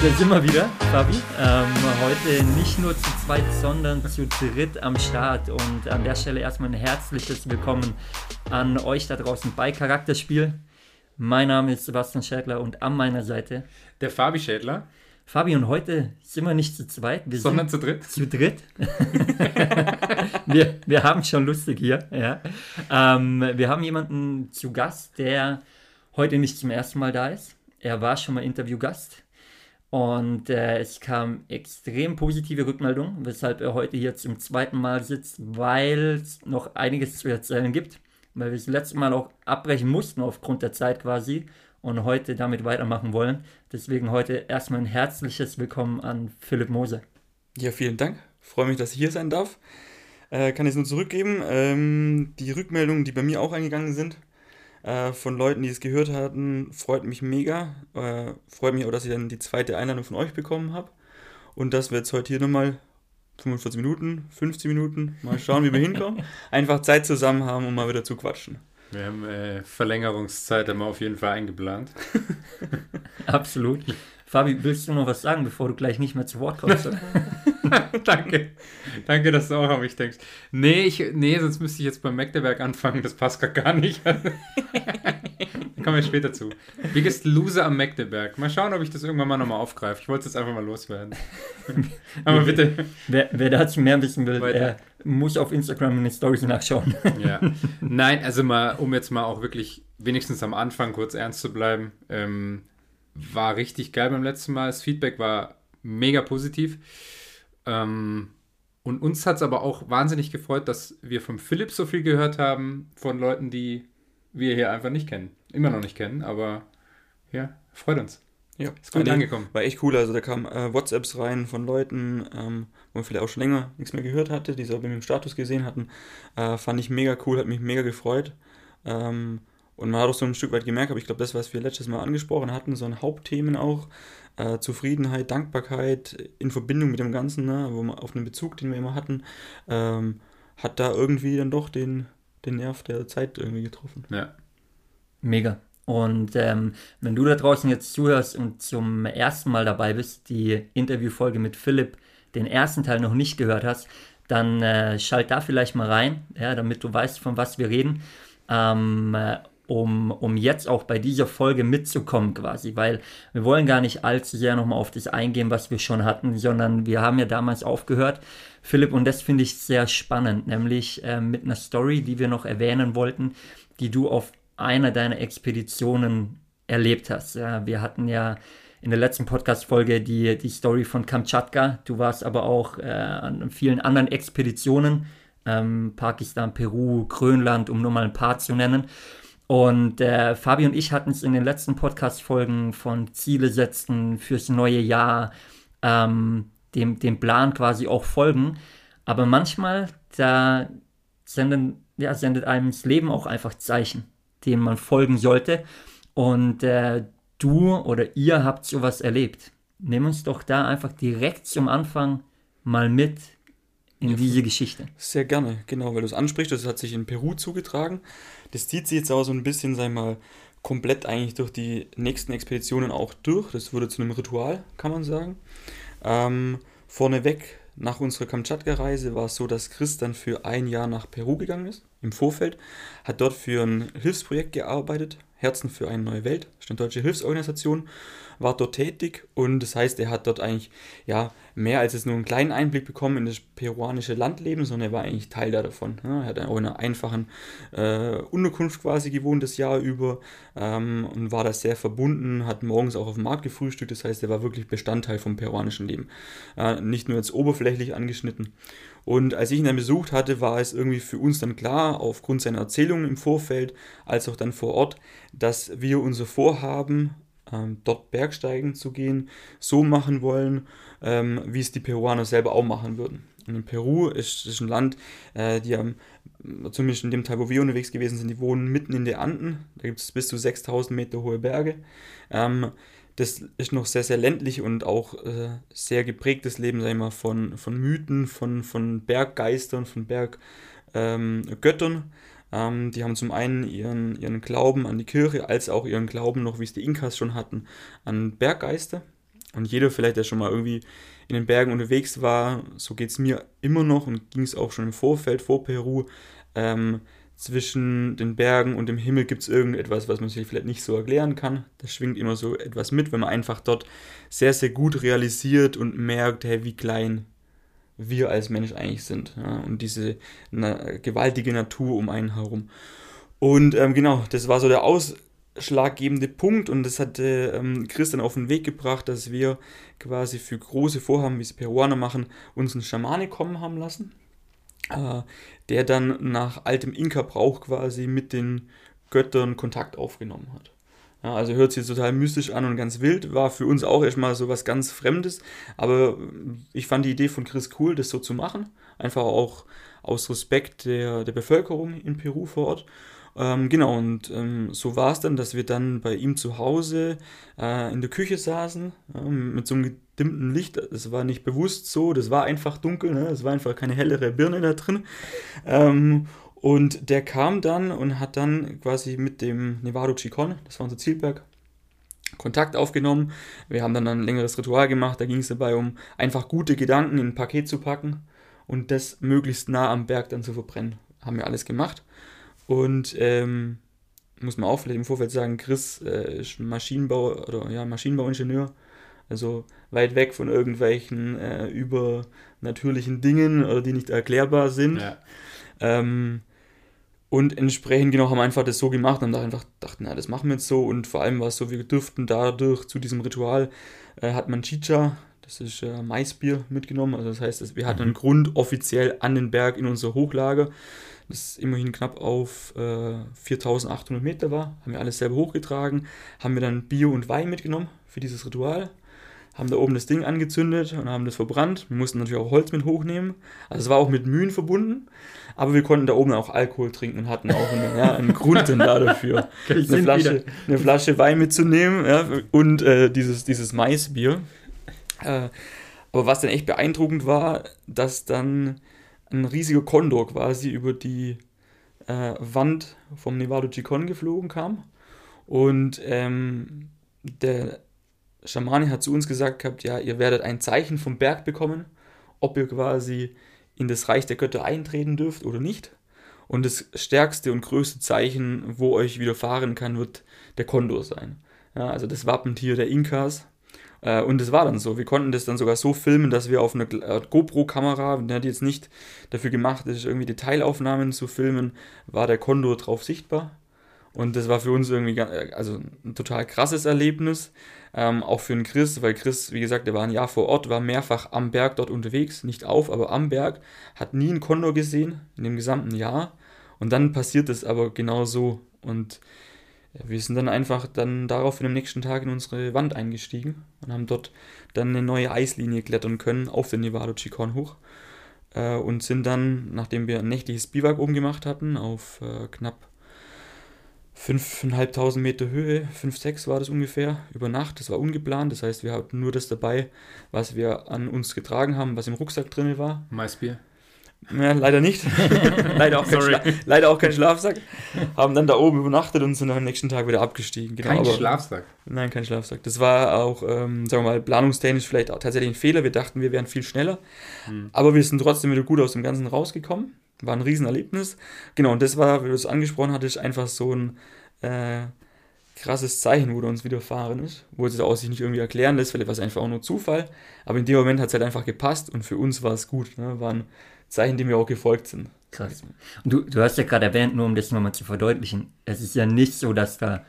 Da sind wir wieder, Fabi. Ähm, heute nicht nur zu zweit, sondern zu dritt am Start. Und an der Stelle erstmal ein herzliches Willkommen an euch da draußen bei Charakterspiel. Mein Name ist Sebastian Schädler und an meiner Seite der Fabi Schädler. Fabi, und heute sind wir nicht zu zweit, wir sondern zu dritt. Zu dritt. wir, wir haben schon lustig hier. Ja. Ähm, wir haben jemanden zu Gast, der heute nicht zum ersten Mal da ist. Er war schon mal Interviewgast. Und äh, es kam extrem positive Rückmeldung, weshalb er heute hier zum zweiten Mal sitzt, weil es noch einiges zu erzählen gibt, weil wir das letzte Mal auch abbrechen mussten aufgrund der Zeit quasi und heute damit weitermachen wollen. Deswegen heute erstmal ein herzliches Willkommen an Philipp Moser. Ja, vielen Dank. Freue mich, dass ich hier sein darf. Äh, kann ich es nur zurückgeben. Ähm, die Rückmeldungen, die bei mir auch eingegangen sind, äh, von Leuten, die es gehört hatten, freut mich mega. Äh, freut mich auch, dass ich dann die zweite Einladung von euch bekommen habe. Und dass wir jetzt heute hier nochmal 45 Minuten, 50 Minuten, mal schauen, wie wir hinkommen, einfach Zeit zusammen haben, um mal wieder zu quatschen. Wir haben äh, Verlängerungszeit immer auf jeden Fall eingeplant. Absolut. Fabi, willst du noch was sagen, bevor du gleich nicht mehr zu Wort kommst? Danke. Danke, dass du auch an mich denkst. Nee, ich, nee, sonst müsste ich jetzt beim Magdeberg anfangen. Das passt gar nicht. Dann kommen wir später zu. Biggest Loser am Magdeberg. Mal schauen, ob ich das irgendwann mal nochmal aufgreife. Ich wollte es jetzt einfach mal loswerden. Aber bitte. Wer, wer dazu mehr wissen will, der muss auf Instagram in den Stories nachschauen. ja. Nein, also mal, um jetzt mal auch wirklich wenigstens am Anfang kurz ernst zu bleiben. Ähm, war richtig geil beim letzten Mal. Das Feedback war mega positiv. Ähm, und uns hat es aber auch wahnsinnig gefreut, dass wir vom Philipp so viel gehört haben, von Leuten, die wir hier einfach nicht kennen. Immer noch nicht kennen, aber ja, freut uns. Ja, ist gut angekommen. War echt cool. Also da kamen äh, WhatsApps rein von Leuten, ähm, wo man vielleicht auch schon länger nichts mehr gehört hatte, die so bei mir im Status gesehen hatten. Äh, fand ich mega cool, hat mich mega gefreut. Ähm, und man hat auch so ein Stück weit gemerkt, aber ich glaube, das, was wir letztes Mal angesprochen hatten, so ein Hauptthemen auch, äh, Zufriedenheit, Dankbarkeit in Verbindung mit dem Ganzen, ne, wo man auf einen Bezug, den wir immer hatten, ähm, hat da irgendwie dann doch den, den Nerv der Zeit irgendwie getroffen. Ja. Mega. Und ähm, wenn du da draußen jetzt zuhörst und zum ersten Mal dabei bist, die Interviewfolge mit Philipp, den ersten Teil noch nicht gehört hast, dann äh, schalt da vielleicht mal rein, ja, damit du weißt, von was wir reden. Ähm, äh, um, um jetzt auch bei dieser Folge mitzukommen quasi, weil wir wollen gar nicht allzu sehr nochmal auf das eingehen, was wir schon hatten, sondern wir haben ja damals aufgehört, Philipp, und das finde ich sehr spannend, nämlich äh, mit einer Story, die wir noch erwähnen wollten, die du auf einer deiner Expeditionen erlebt hast. Ja, wir hatten ja in der letzten Podcast-Folge die, die Story von Kamtschatka, du warst aber auch äh, an vielen anderen Expeditionen, ähm, Pakistan, Peru, Grönland, um nur mal ein paar zu nennen. Und äh, Fabi und ich hatten es in den letzten Podcast-Folgen von Ziele setzen fürs neue Jahr, ähm, dem, dem Plan quasi auch folgen. Aber manchmal, da senden, ja, sendet einem das Leben auch einfach Zeichen, denen man folgen sollte. Und äh, du oder ihr habt sowas erlebt. Nimm uns doch da einfach direkt zum Anfang mal mit in ja, diese Geschichte. Sehr gerne, genau, weil du es ansprichst, das hat sich in Peru zugetragen. Das zieht sich jetzt auch so ein bisschen, sag mal, komplett eigentlich durch die nächsten Expeditionen auch durch. Das wurde zu einem Ritual, kann man sagen. Ähm, vorneweg, nach unserer Kamtschatka-Reise war es so, dass Chris dann für ein Jahr nach Peru gegangen ist, im Vorfeld, hat dort für ein Hilfsprojekt gearbeitet, Herzen für eine neue Welt, das ist eine deutsche Hilfsorganisation war dort tätig und das heißt, er hat dort eigentlich ja mehr als jetzt nur einen kleinen Einblick bekommen in das peruanische Landleben, sondern er war eigentlich Teil davon. Ja, er hat auch in einer einfachen äh, Unterkunft quasi gewohnt das Jahr über ähm, und war da sehr verbunden, hat morgens auch auf dem Markt gefrühstückt, das heißt, er war wirklich Bestandteil vom peruanischen Leben. Äh, nicht nur jetzt oberflächlich angeschnitten. Und als ich ihn dann besucht hatte, war es irgendwie für uns dann klar, aufgrund seiner Erzählungen im Vorfeld, als auch dann vor Ort, dass wir unser Vorhaben ähm, dort Bergsteigen zu gehen, so machen wollen, ähm, wie es die Peruaner selber auch machen würden. Und in Peru ist, ist ein Land, äh, die haben, zumindest in dem Teil, wo wir unterwegs gewesen sind, die wohnen mitten in den Anden. Da gibt es bis zu 6000 Meter hohe Berge. Ähm, das ist noch sehr, sehr ländlich und auch äh, sehr geprägtes Leben, sag ich mal, von, von Mythen, von, von Berggeistern, von Berggöttern. Ähm, ähm, die haben zum einen ihren, ihren Glauben an die Kirche, als auch ihren Glauben noch, wie es die Inkas schon hatten, an Berggeister. Und jeder vielleicht, der schon mal irgendwie in den Bergen unterwegs war, so geht es mir immer noch und ging es auch schon im Vorfeld vor Peru, ähm, zwischen den Bergen und dem Himmel gibt es irgendetwas, was man sich vielleicht nicht so erklären kann. Das schwingt immer so etwas mit, wenn man einfach dort sehr, sehr gut realisiert und merkt, hey, wie klein wir als Mensch eigentlich sind. Ja, und diese na, gewaltige Natur um einen herum. Und ähm, genau, das war so der ausschlaggebende Punkt und das hat ähm, Christian auf den Weg gebracht, dass wir quasi für große Vorhaben, wie es Peruaner machen, uns einen Schamane kommen haben lassen äh, der dann nach altem Inka-Brauch quasi mit den Göttern Kontakt aufgenommen hat. Ja, also hört sich total mystisch an und ganz wild, war für uns auch erstmal so was ganz Fremdes, aber ich fand die Idee von Chris cool, das so zu machen, einfach auch aus Respekt der, der Bevölkerung in Peru vor Ort. Ähm, genau, und ähm, so war es dann, dass wir dann bei ihm zu Hause äh, in der Küche saßen, ja, mit so einem gedimmten Licht. Das war nicht bewusst so, das war einfach dunkel, ne? es war einfach keine hellere Birne da drin. Ähm, und der kam dann und hat dann quasi mit dem Nevado Chicon, das war unser Zielberg, Kontakt aufgenommen. Wir haben dann ein längeres Ritual gemacht. Da ging es dabei um einfach gute Gedanken in ein Paket zu packen und das möglichst nah am Berg dann zu verbrennen. Haben wir alles gemacht. Und ähm, muss man auch vielleicht im Vorfeld sagen, Chris äh, ist Maschinenbau oder ja, Maschinenbauingenieur also weit weg von irgendwelchen äh, übernatürlichen Dingen oder die nicht erklärbar sind. Ja. Ähm, und entsprechend genau haben wir einfach das so gemacht und da einfach dachten, na, das machen wir jetzt so. Und vor allem war es so, wir dürften dadurch zu diesem Ritual, äh, hat man Chicha, das ist äh, Maisbier mitgenommen. Also das heißt, wir hatten einen mhm. Grund offiziell an den Berg in unser Hochlager, das immerhin knapp auf äh, 4800 Meter war. Haben wir alles selber hochgetragen, haben wir dann Bier und Wein mitgenommen für dieses Ritual haben da oben das Ding angezündet und haben das verbrannt. Wir mussten natürlich auch Holz mit hochnehmen. Also es war auch mit Mühen verbunden, aber wir konnten da oben auch Alkohol trinken und hatten auch einen, ja, einen Grund dann da dafür, eine Flasche, eine Flasche Wein mitzunehmen ja, und äh, dieses, dieses Maisbier. Äh, aber was dann echt beeindruckend war, dass dann ein riesiger Kondor quasi über die äh, Wand vom Nevado Chicon geflogen kam und ähm, der Schamani hat zu uns gesagt gehabt, ja, ihr werdet ein Zeichen vom Berg bekommen, ob ihr quasi in das Reich der Götter eintreten dürft oder nicht. Und das stärkste und größte Zeichen, wo euch widerfahren kann, wird der Kondor sein. Ja, also das Wappentier der Inkas. Äh, und das war dann so. Wir konnten das dann sogar so filmen, dass wir auf einer GoPro-Kamera, die jetzt nicht dafür gemacht ist, irgendwie Detailaufnahmen zu filmen, war der Kondor drauf sichtbar. Und das war für uns irgendwie also ein total krasses Erlebnis. Ähm, auch für den Chris, weil Chris, wie gesagt, der war ein Jahr vor Ort, war mehrfach am Berg dort unterwegs, nicht auf, aber am Berg, hat nie einen Kondor gesehen in dem gesamten Jahr. Und dann passiert es aber genau so. Und wir sind dann einfach dann daraufhin am nächsten Tag in unsere Wand eingestiegen und haben dort dann eine neue Eislinie klettern können auf den Nevado Chicon hoch. Äh, und sind dann, nachdem wir ein nächtliches Biwak oben gemacht hatten, auf äh, knapp 5.500 Meter Höhe, 5, 6 war das ungefähr, über Nacht. Das war ungeplant, das heißt, wir hatten nur das dabei, was wir an uns getragen haben, was im Rucksack drin war. Maisbier? Ja, leider nicht. leider, auch kein leider auch kein Schlafsack. Haben dann da oben übernachtet und sind am nächsten Tag wieder abgestiegen. Genau, kein aber, Schlafsack? Nein, kein Schlafsack. Das war auch, ähm, sagen wir mal, planungstechnisch vielleicht auch tatsächlich ein Fehler. Wir dachten, wir wären viel schneller. Hm. Aber wir sind trotzdem wieder gut aus dem Ganzen rausgekommen. War ein Riesenerlebnis. Genau, und das war, wie du es angesprochen hattest, einfach so ein äh, krasses Zeichen, wo du uns widerfahren ist, wo es auch sich nicht irgendwie erklären lässt, vielleicht war es einfach auch nur Zufall, aber in dem Moment hat es halt einfach gepasst und für uns war es gut, ne? war ein Zeichen, dem wir auch gefolgt sind. Krass. Und du, du hast ja gerade erwähnt, nur um das nochmal zu verdeutlichen, es ist ja nicht so, dass da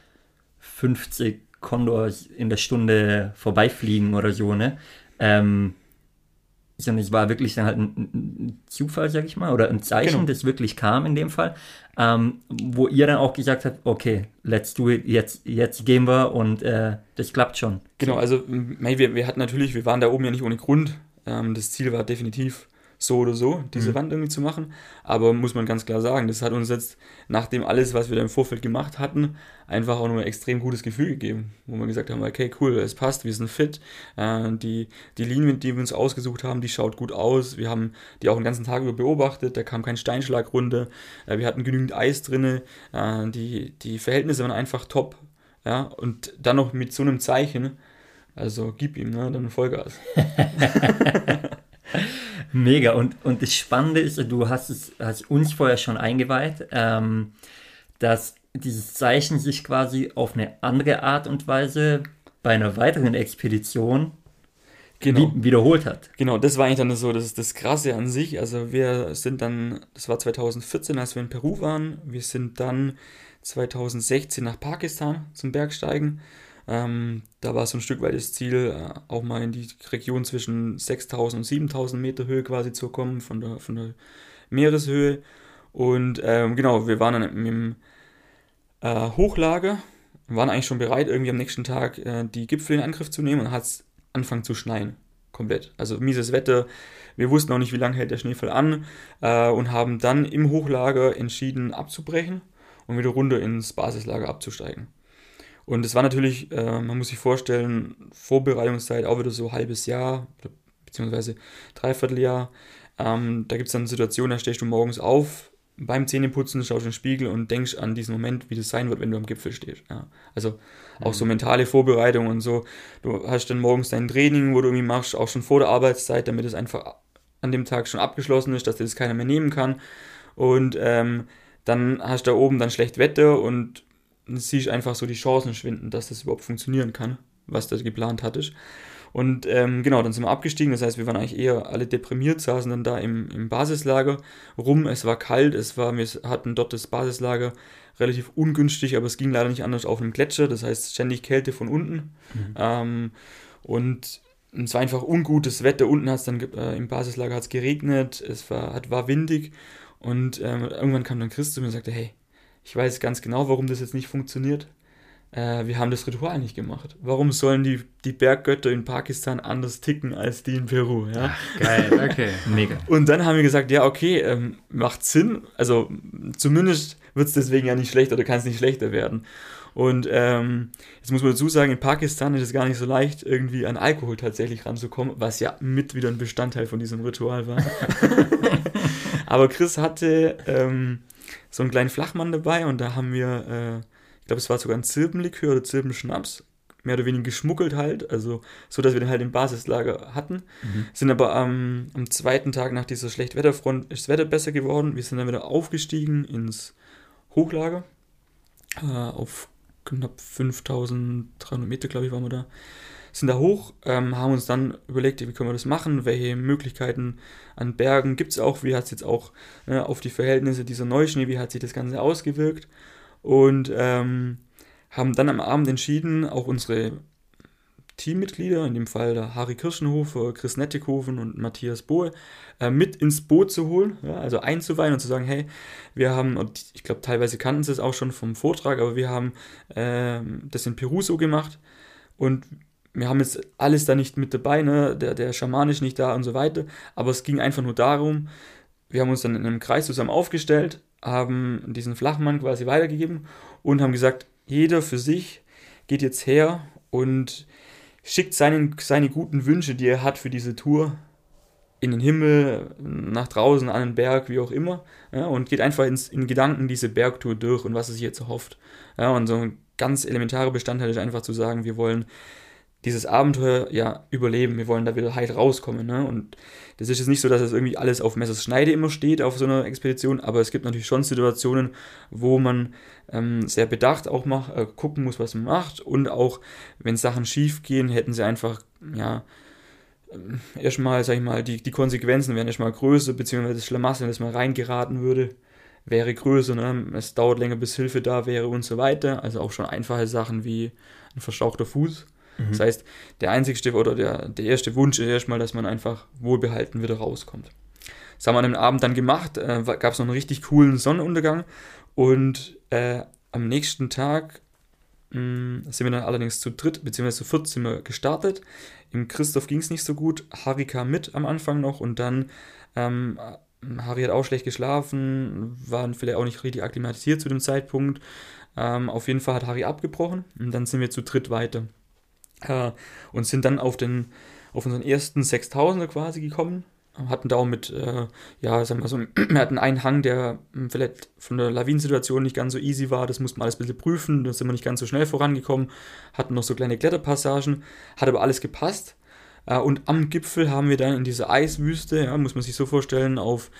50 Kondors in der Stunde vorbeifliegen oder so, ne? Ähm, sondern es war wirklich dann halt ein, Zufall, sag ich mal, oder ein Zeichen, genau. das wirklich kam in dem Fall, ähm, wo ihr dann auch gesagt habt, okay, let's do it, jetzt, jetzt gehen wir und äh, das klappt schon. Genau, also wir, wir hatten natürlich, wir waren da oben ja nicht ohne Grund. Ähm, das Ziel war definitiv so oder so, diese mhm. Wand irgendwie zu machen. Aber muss man ganz klar sagen, das hat uns jetzt, nachdem alles, was wir da im Vorfeld gemacht hatten, einfach auch noch ein extrem gutes Gefühl gegeben. Wo wir gesagt haben, okay, cool, es passt, wir sind fit. Äh, die, die Linie, die wir uns ausgesucht haben, die schaut gut aus. Wir haben die auch den ganzen Tag über beobachtet, da kam kein Steinschlag runter. Äh, wir hatten genügend Eis drin. Äh, die, die Verhältnisse waren einfach top. Ja, und dann noch mit so einem Zeichen Also gib ihm, ne? Dann Vollgas. Mega. Und, und das Spannende ist, du hast es hast uns vorher schon eingeweiht, ähm, dass dieses Zeichen sich quasi auf eine andere Art und Weise bei einer weiteren Expedition Genau. wie, wiederholt hat. Genau, das war eigentlich dann so das, das Krasse an sich. Also wir sind dann, das war 2014, als wir in Peru waren. Wir sind dann 2016 nach Pakistan zum Bergsteigen. Ähm, da war so ein Stück weit das Ziel, äh, auch mal in die Region zwischen 6000 und 7000 Meter Höhe quasi zu kommen, von der, von der Meereshöhe. Und ähm, genau, wir waren dann im äh, Hochlager, waren eigentlich schon bereit, irgendwie am nächsten Tag äh, die Gipfel in Angriff zu nehmen und hat es angefangen zu schneien. Komplett. Also mieses Wetter. Wir wussten auch nicht, wie lange hält der Schneefall an äh, und haben dann im Hochlager entschieden abzubrechen und wieder runter ins Basislager abzusteigen. Und es war natürlich, äh, man muss sich vorstellen, Vorbereitungszeit auch wieder so ein halbes Jahr, beziehungsweise Dreivierteljahr. Ähm, da gibt es dann Situationen, da stehst du morgens auf, beim Zähneputzen schaust du in den Spiegel und denkst an diesen Moment, wie das sein wird, wenn du am Gipfel stehst. Ja. Also auch so mentale Vorbereitung und so. Du hast dann morgens dein Training, wo du irgendwie machst, auch schon vor der Arbeitszeit, damit es einfach an dem Tag schon abgeschlossen ist, dass dir das keiner mehr nehmen kann. Und ähm, dann hast du da oben dann schlecht Wetter und siehst einfach so die Chancen schwinden, dass das überhaupt funktionieren kann, was du geplant hattest. Und ähm, genau, dann sind wir abgestiegen. Das heißt, wir waren eigentlich eher alle deprimiert, saßen dann da im, im Basislager rum. Es war kalt, es war, wir hatten dort das Basislager relativ ungünstig, aber es ging leider nicht anders auf einem Gletscher. Das heißt, ständig Kälte von unten. Mhm. Ähm, und es war einfach ungutes Wetter. Unten hat es dann äh, im Basislager hat's geregnet, es war, hat, war windig. Und ähm, irgendwann kam dann Chris zu mir und sagte, hey, ich weiß ganz genau, warum das jetzt nicht funktioniert äh, wir haben das Ritual nicht gemacht. Warum sollen die, die Berggötter in Pakistan anders ticken als die in Peru? Ja? Ach, geil, okay. Mega. Und dann haben wir gesagt, ja, okay, ähm, macht Sinn. Also zumindest wird es deswegen ja nicht schlechter oder kann es nicht schlechter werden. Und ähm, jetzt muss man dazu sagen, in Pakistan ist es gar nicht so leicht, irgendwie an Alkohol tatsächlich ranzukommen, was ja mit wieder ein Bestandteil von diesem Ritual war. Aber Chris hatte ähm, so einen kleinen Flachmann dabei und da haben wir äh, glaube, es war sogar ein Zirbenlikör oder Zirbenschnaps, mehr oder weniger geschmuggelt halt, also so, dass wir den halt im Basislager hatten. Mhm. Sind aber am, am zweiten Tag nach dieser Schlechtwetterfront ist das Wetter besser geworden. Wir sind dann wieder aufgestiegen ins Hochlager äh, auf knapp 5300 Meter, glaube ich, waren wir da. Sind da hoch, ähm, haben uns dann überlegt, wie können wir das machen, welche Möglichkeiten an Bergen gibt es auch, wie hat es jetzt auch ne, auf die Verhältnisse dieser Neuschnee, wie hat sich das Ganze ausgewirkt? Und ähm, haben dann am Abend entschieden, auch unsere Teammitglieder, in dem Fall der Harry Kirschenhofer, Chris Nettighofen und Matthias Bohe, äh, mit ins Boot zu holen, ja, also einzuweihen und zu sagen, hey, wir haben, und ich glaube teilweise kannten sie es auch schon vom Vortrag, aber wir haben äh, das in Peru so gemacht. Und wir haben jetzt alles da nicht mit dabei, ne? der, der Schaman ist nicht da und so weiter, aber es ging einfach nur darum, wir haben uns dann in einem Kreis zusammen aufgestellt, haben diesen Flachmann quasi weitergegeben und haben gesagt, jeder für sich geht jetzt her und schickt seinen, seine guten Wünsche, die er hat für diese Tour, in den Himmel, nach draußen, an den Berg, wie auch immer, ja, und geht einfach ins, in Gedanken diese Bergtour durch und was er sich jetzt erhofft. Ja, und so ein ganz elementarer Bestandteil ist einfach zu sagen, wir wollen dieses Abenteuer ja überleben. Wir wollen da wieder heil rauskommen. Ne? Und das ist jetzt nicht so, dass es irgendwie alles auf Messers Schneide immer steht auf so einer Expedition, aber es gibt natürlich schon Situationen, wo man ähm, sehr bedacht auch mach, äh, gucken muss, was man macht. Und auch, wenn Sachen schief gehen, hätten sie einfach, ja, äh, erstmal, sag ich mal, die, die Konsequenzen wären erstmal größer, beziehungsweise das Schlamassel, das mal reingeraten würde, wäre größer. Ne? Es dauert länger, bis Hilfe da wäre und so weiter. Also auch schon einfache Sachen wie ein verstauchter Fuß Mhm. Das heißt, der einzigste oder der, der erste Wunsch ist erstmal, dass man einfach wohlbehalten wieder rauskommt. Das haben wir an dem Abend dann gemacht, äh, gab es noch einen richtig coolen Sonnenuntergang und äh, am nächsten Tag mh, mm, sind wir dann allerdings zu dritt bzw. zu viert sind wir gestartet. Im Christoph ging es nicht so gut, Harry kam mit am Anfang noch und dann ähm, Harry hat auch schlecht geschlafen, waren vielleicht auch nicht richtig akklimatisiert zu dem Zeitpunkt. Ähm, auf jeden Fall hat Harry abgebrochen und dann sind wir zu dritt weiter äh, und sind dann auf, den, auf unseren ersten 6000er quasi gekommen. hatten da auch mit, äh, ja, sagen wir so, wir hatten einen Hang, der hm, vielleicht von der Lawinensituation nicht ganz so easy war. Das mussten wir alles ein bisschen prüfen. Da sind wir nicht ganz so schnell vorangekommen. Hatten noch so kleine Kletterpassagen. Hat aber alles gepasst. Äh, und am Gipfel haben wir dann in dieser Eiswüste, ja, muss man sich so vorstellen, auf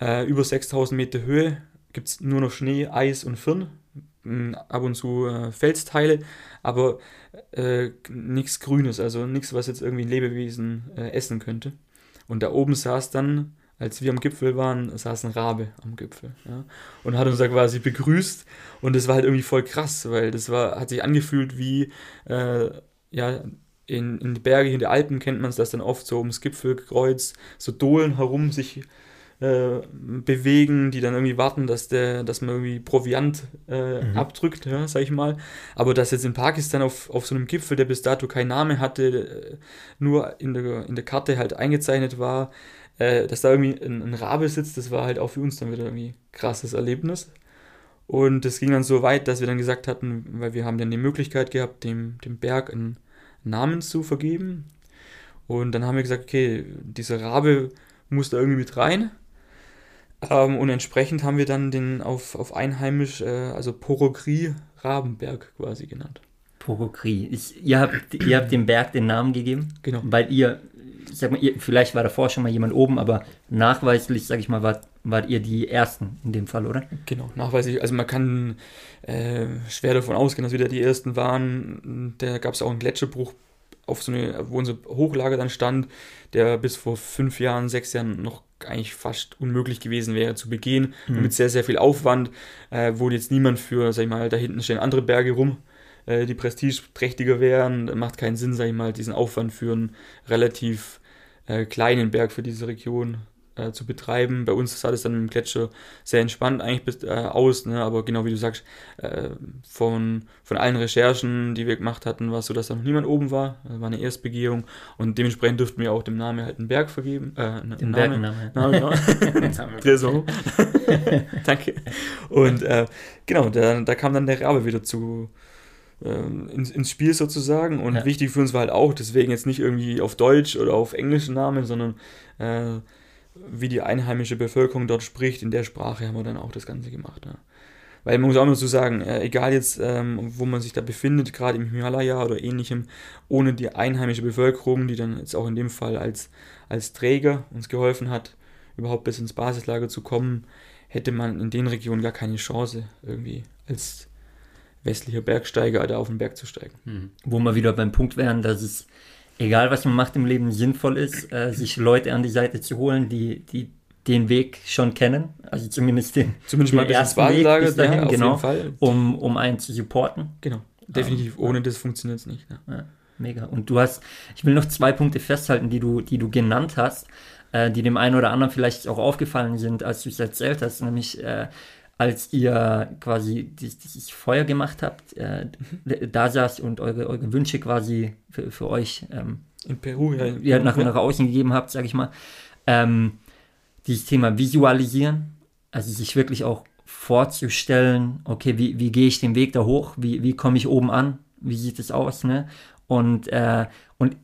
äh, über 6000 Meter Höhe gibt es nur noch Schnee, Eis und Firn. Ab und zu äh, Felsteile, aber äh, nichts Grünes, also nichts, was jetzt irgendwie ein Lebewesen äh, essen könnte. Und da oben saß dann, als wir am Gipfel waren, saß ein Rabe am Gipfel. Ja, und hat uns da quasi begrüßt. Und das war halt irgendwie voll krass, weil das war, hat sich angefühlt wie, äh, ja, in, in die Berge, in den Alpen kennt man es, dass dann oft so ums Gipfelkreuz so Dohlen herum sich äh, bewegen, die dann irgendwie warten, dass der, dass man irgendwie Proviant äh, mhm. abdrückt, ja, sag ich mal. Aber dass jetzt in Pakistan auf, auf so einem Gipfel, der bis dato keinen Namen hatte, äh, nur in der, in der Karte halt eingezeichnet war, äh, dass da irgendwie ein, ein Rabe sitzt, das war halt auch für uns dann wieder irgendwie krasses Erlebnis. Und es ging dann so weit, dass wir dann gesagt hatten, weil wir haben dann die Möglichkeit gehabt, dem, dem Berg einen Namen zu vergeben. Und dann haben wir gesagt, okay, dieser Rabe muss da irgendwie mit rein. Ähm, und entsprechend haben wir dann den auf, auf einheimisch, äh, also Porogri Rabenberg quasi genannt. Porogri. ihr, habt, ihr habt dem Berg den Namen gegeben? Genau. Weil ihr, ich sag mal, ihr, vielleicht war davor schon mal jemand oben, aber nachweislich, sag ich mal, wart, wart ihr die Ersten in dem Fall, oder? Genau, nachweislich. Also man kann äh, schwer davon ausgehen, dass wir da die Ersten waren. Da gab es auch einen Gletscherbruch auf so eine, wo unser Hochlager dann stand, der bis vor fünf Jahren, sechs Jahren noch eigentlich fast unmöglich gewesen wäre zu begehen. Mhm. Mit sehr, sehr viel Aufwand, äh, wo jetzt niemand für, sag ich mal, da hinten stehen andere Berge rum, äh, die prestigeträchtiger wären. Macht keinen Sinn, sag ich mal, diesen Aufwand für einen relativ äh, kleinen Berg für diese Region äh, zu betreiben. Bei uns sah das dann im Gletscher sehr entspannt eigentlich bis, äh, aus, ne? aber genau wie du sagst, äh, von, von allen Recherchen, die wir gemacht hatten, war es so, dass da noch niemand oben war. Das war eine Erstbegehung und dementsprechend dürften wir auch dem Namen halt einen Berg vergeben. Äh, Den Bergnamen. Name, ja. Tresor. Danke. Und äh, genau, da, da kam dann der Rabe wieder zu, ähm, ins, ins Spiel sozusagen. Und ja. wichtig für uns war halt auch, deswegen jetzt nicht irgendwie auf Deutsch oder auf englischen Namen, sondern äh, wie die einheimische Bevölkerung dort spricht, in der Sprache haben wir dann auch das Ganze gemacht. Ja. Weil man muss auch immer so sagen, egal jetzt, ähm, wo man sich da befindet, gerade im Himalaya oder ähnlichem, ohne die einheimische Bevölkerung, die dann jetzt auch in dem Fall als, als Träger uns geholfen hat, überhaupt bis ins Basislager zu kommen, hätte man in den Regionen gar keine Chance, irgendwie als westlicher Bergsteiger da auf den Berg zu steigen. Mhm. Wo wir wieder beim Punkt wären, dass es egal was man macht im Leben, sinnvoll ist, äh, sich Leute an die Seite zu holen, die, die den Weg schon kennen, also zumindest den, zumindest den mal ersten Weg bis dahin, ja, genau, um, um einen zu supporten. Genau, definitiv. Um, Ohne ja. das funktioniert es nicht. Ja. mega. Und du hast, ich will noch zwei Punkte festhalten, die du, die du genannt hast, äh, die dem einen oder anderen vielleicht auch aufgefallen sind, als du es erzählt hast, nämlich äh, als ihr quasi dieses Feuer gemacht habt, äh, mhm. da saß und eure, eure Wünsche quasi für, für euch ähm, in Peru ja, in Peru, nach, ja. nach außen gegeben habt, sage ich mal. Ähm, dieses Thema Visualisieren, also sich wirklich auch vorzustellen, okay, wie, wie gehe ich den Weg da hoch, wie, wie komme ich oben an, wie sieht es aus, ne? Und, äh, und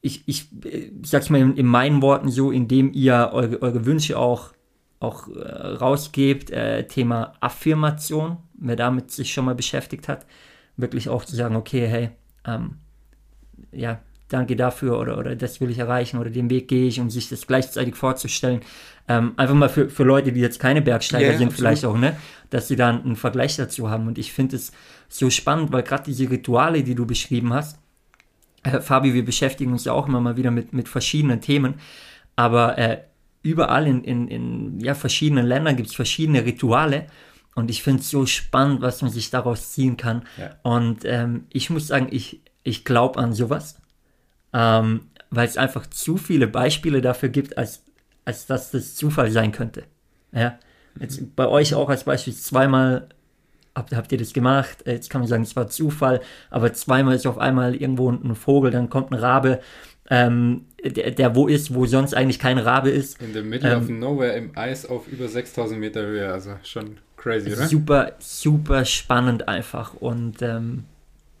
ich, ich, ich sag's mal in, in meinen Worten so, indem ihr eure, eure Wünsche auch auch äh, rausgebt, äh, Thema Affirmation, wer damit sich schon mal beschäftigt hat, wirklich auch zu sagen, okay, hey, ähm, ja, danke dafür oder, oder das will ich erreichen oder den Weg gehe ich, um sich das gleichzeitig vorzustellen. Ähm, einfach mal für, für Leute, die jetzt keine Bergsteiger yeah, sind, absolut. vielleicht auch, ne, dass sie da einen Vergleich dazu haben. Und ich finde es so spannend, weil gerade diese Rituale, die du beschrieben hast, äh, Fabi, wir beschäftigen uns ja auch immer mal wieder mit, mit verschiedenen Themen, aber äh, überall in, in, in ja, verschiedenen Ländern gibt es verschiedene Rituale. Und ich finde es so spannend, was man sich daraus ziehen kann. Ja. Und ähm, ich muss sagen, ich, ich glaube an sowas, ähm, weil es einfach zu viele Beispiele dafür gibt, als, als dass das Zufall sein könnte. Ja? Jetzt bei euch auch als Beispiel zweimal habt, habt ihr das gemacht. Jetzt kann man sagen, es war Zufall, aber zweimal ist auf einmal irgendwo ein Vogel, dann kommt ein Rabe ähm, der, der, wo ist, wo sonst eigentlich kein Rabe ist. In the middle ähm, of nowhere im Eis auf über 6000 Meter Höhe, also schon crazy, oder? Super, super spannend einfach und ähm,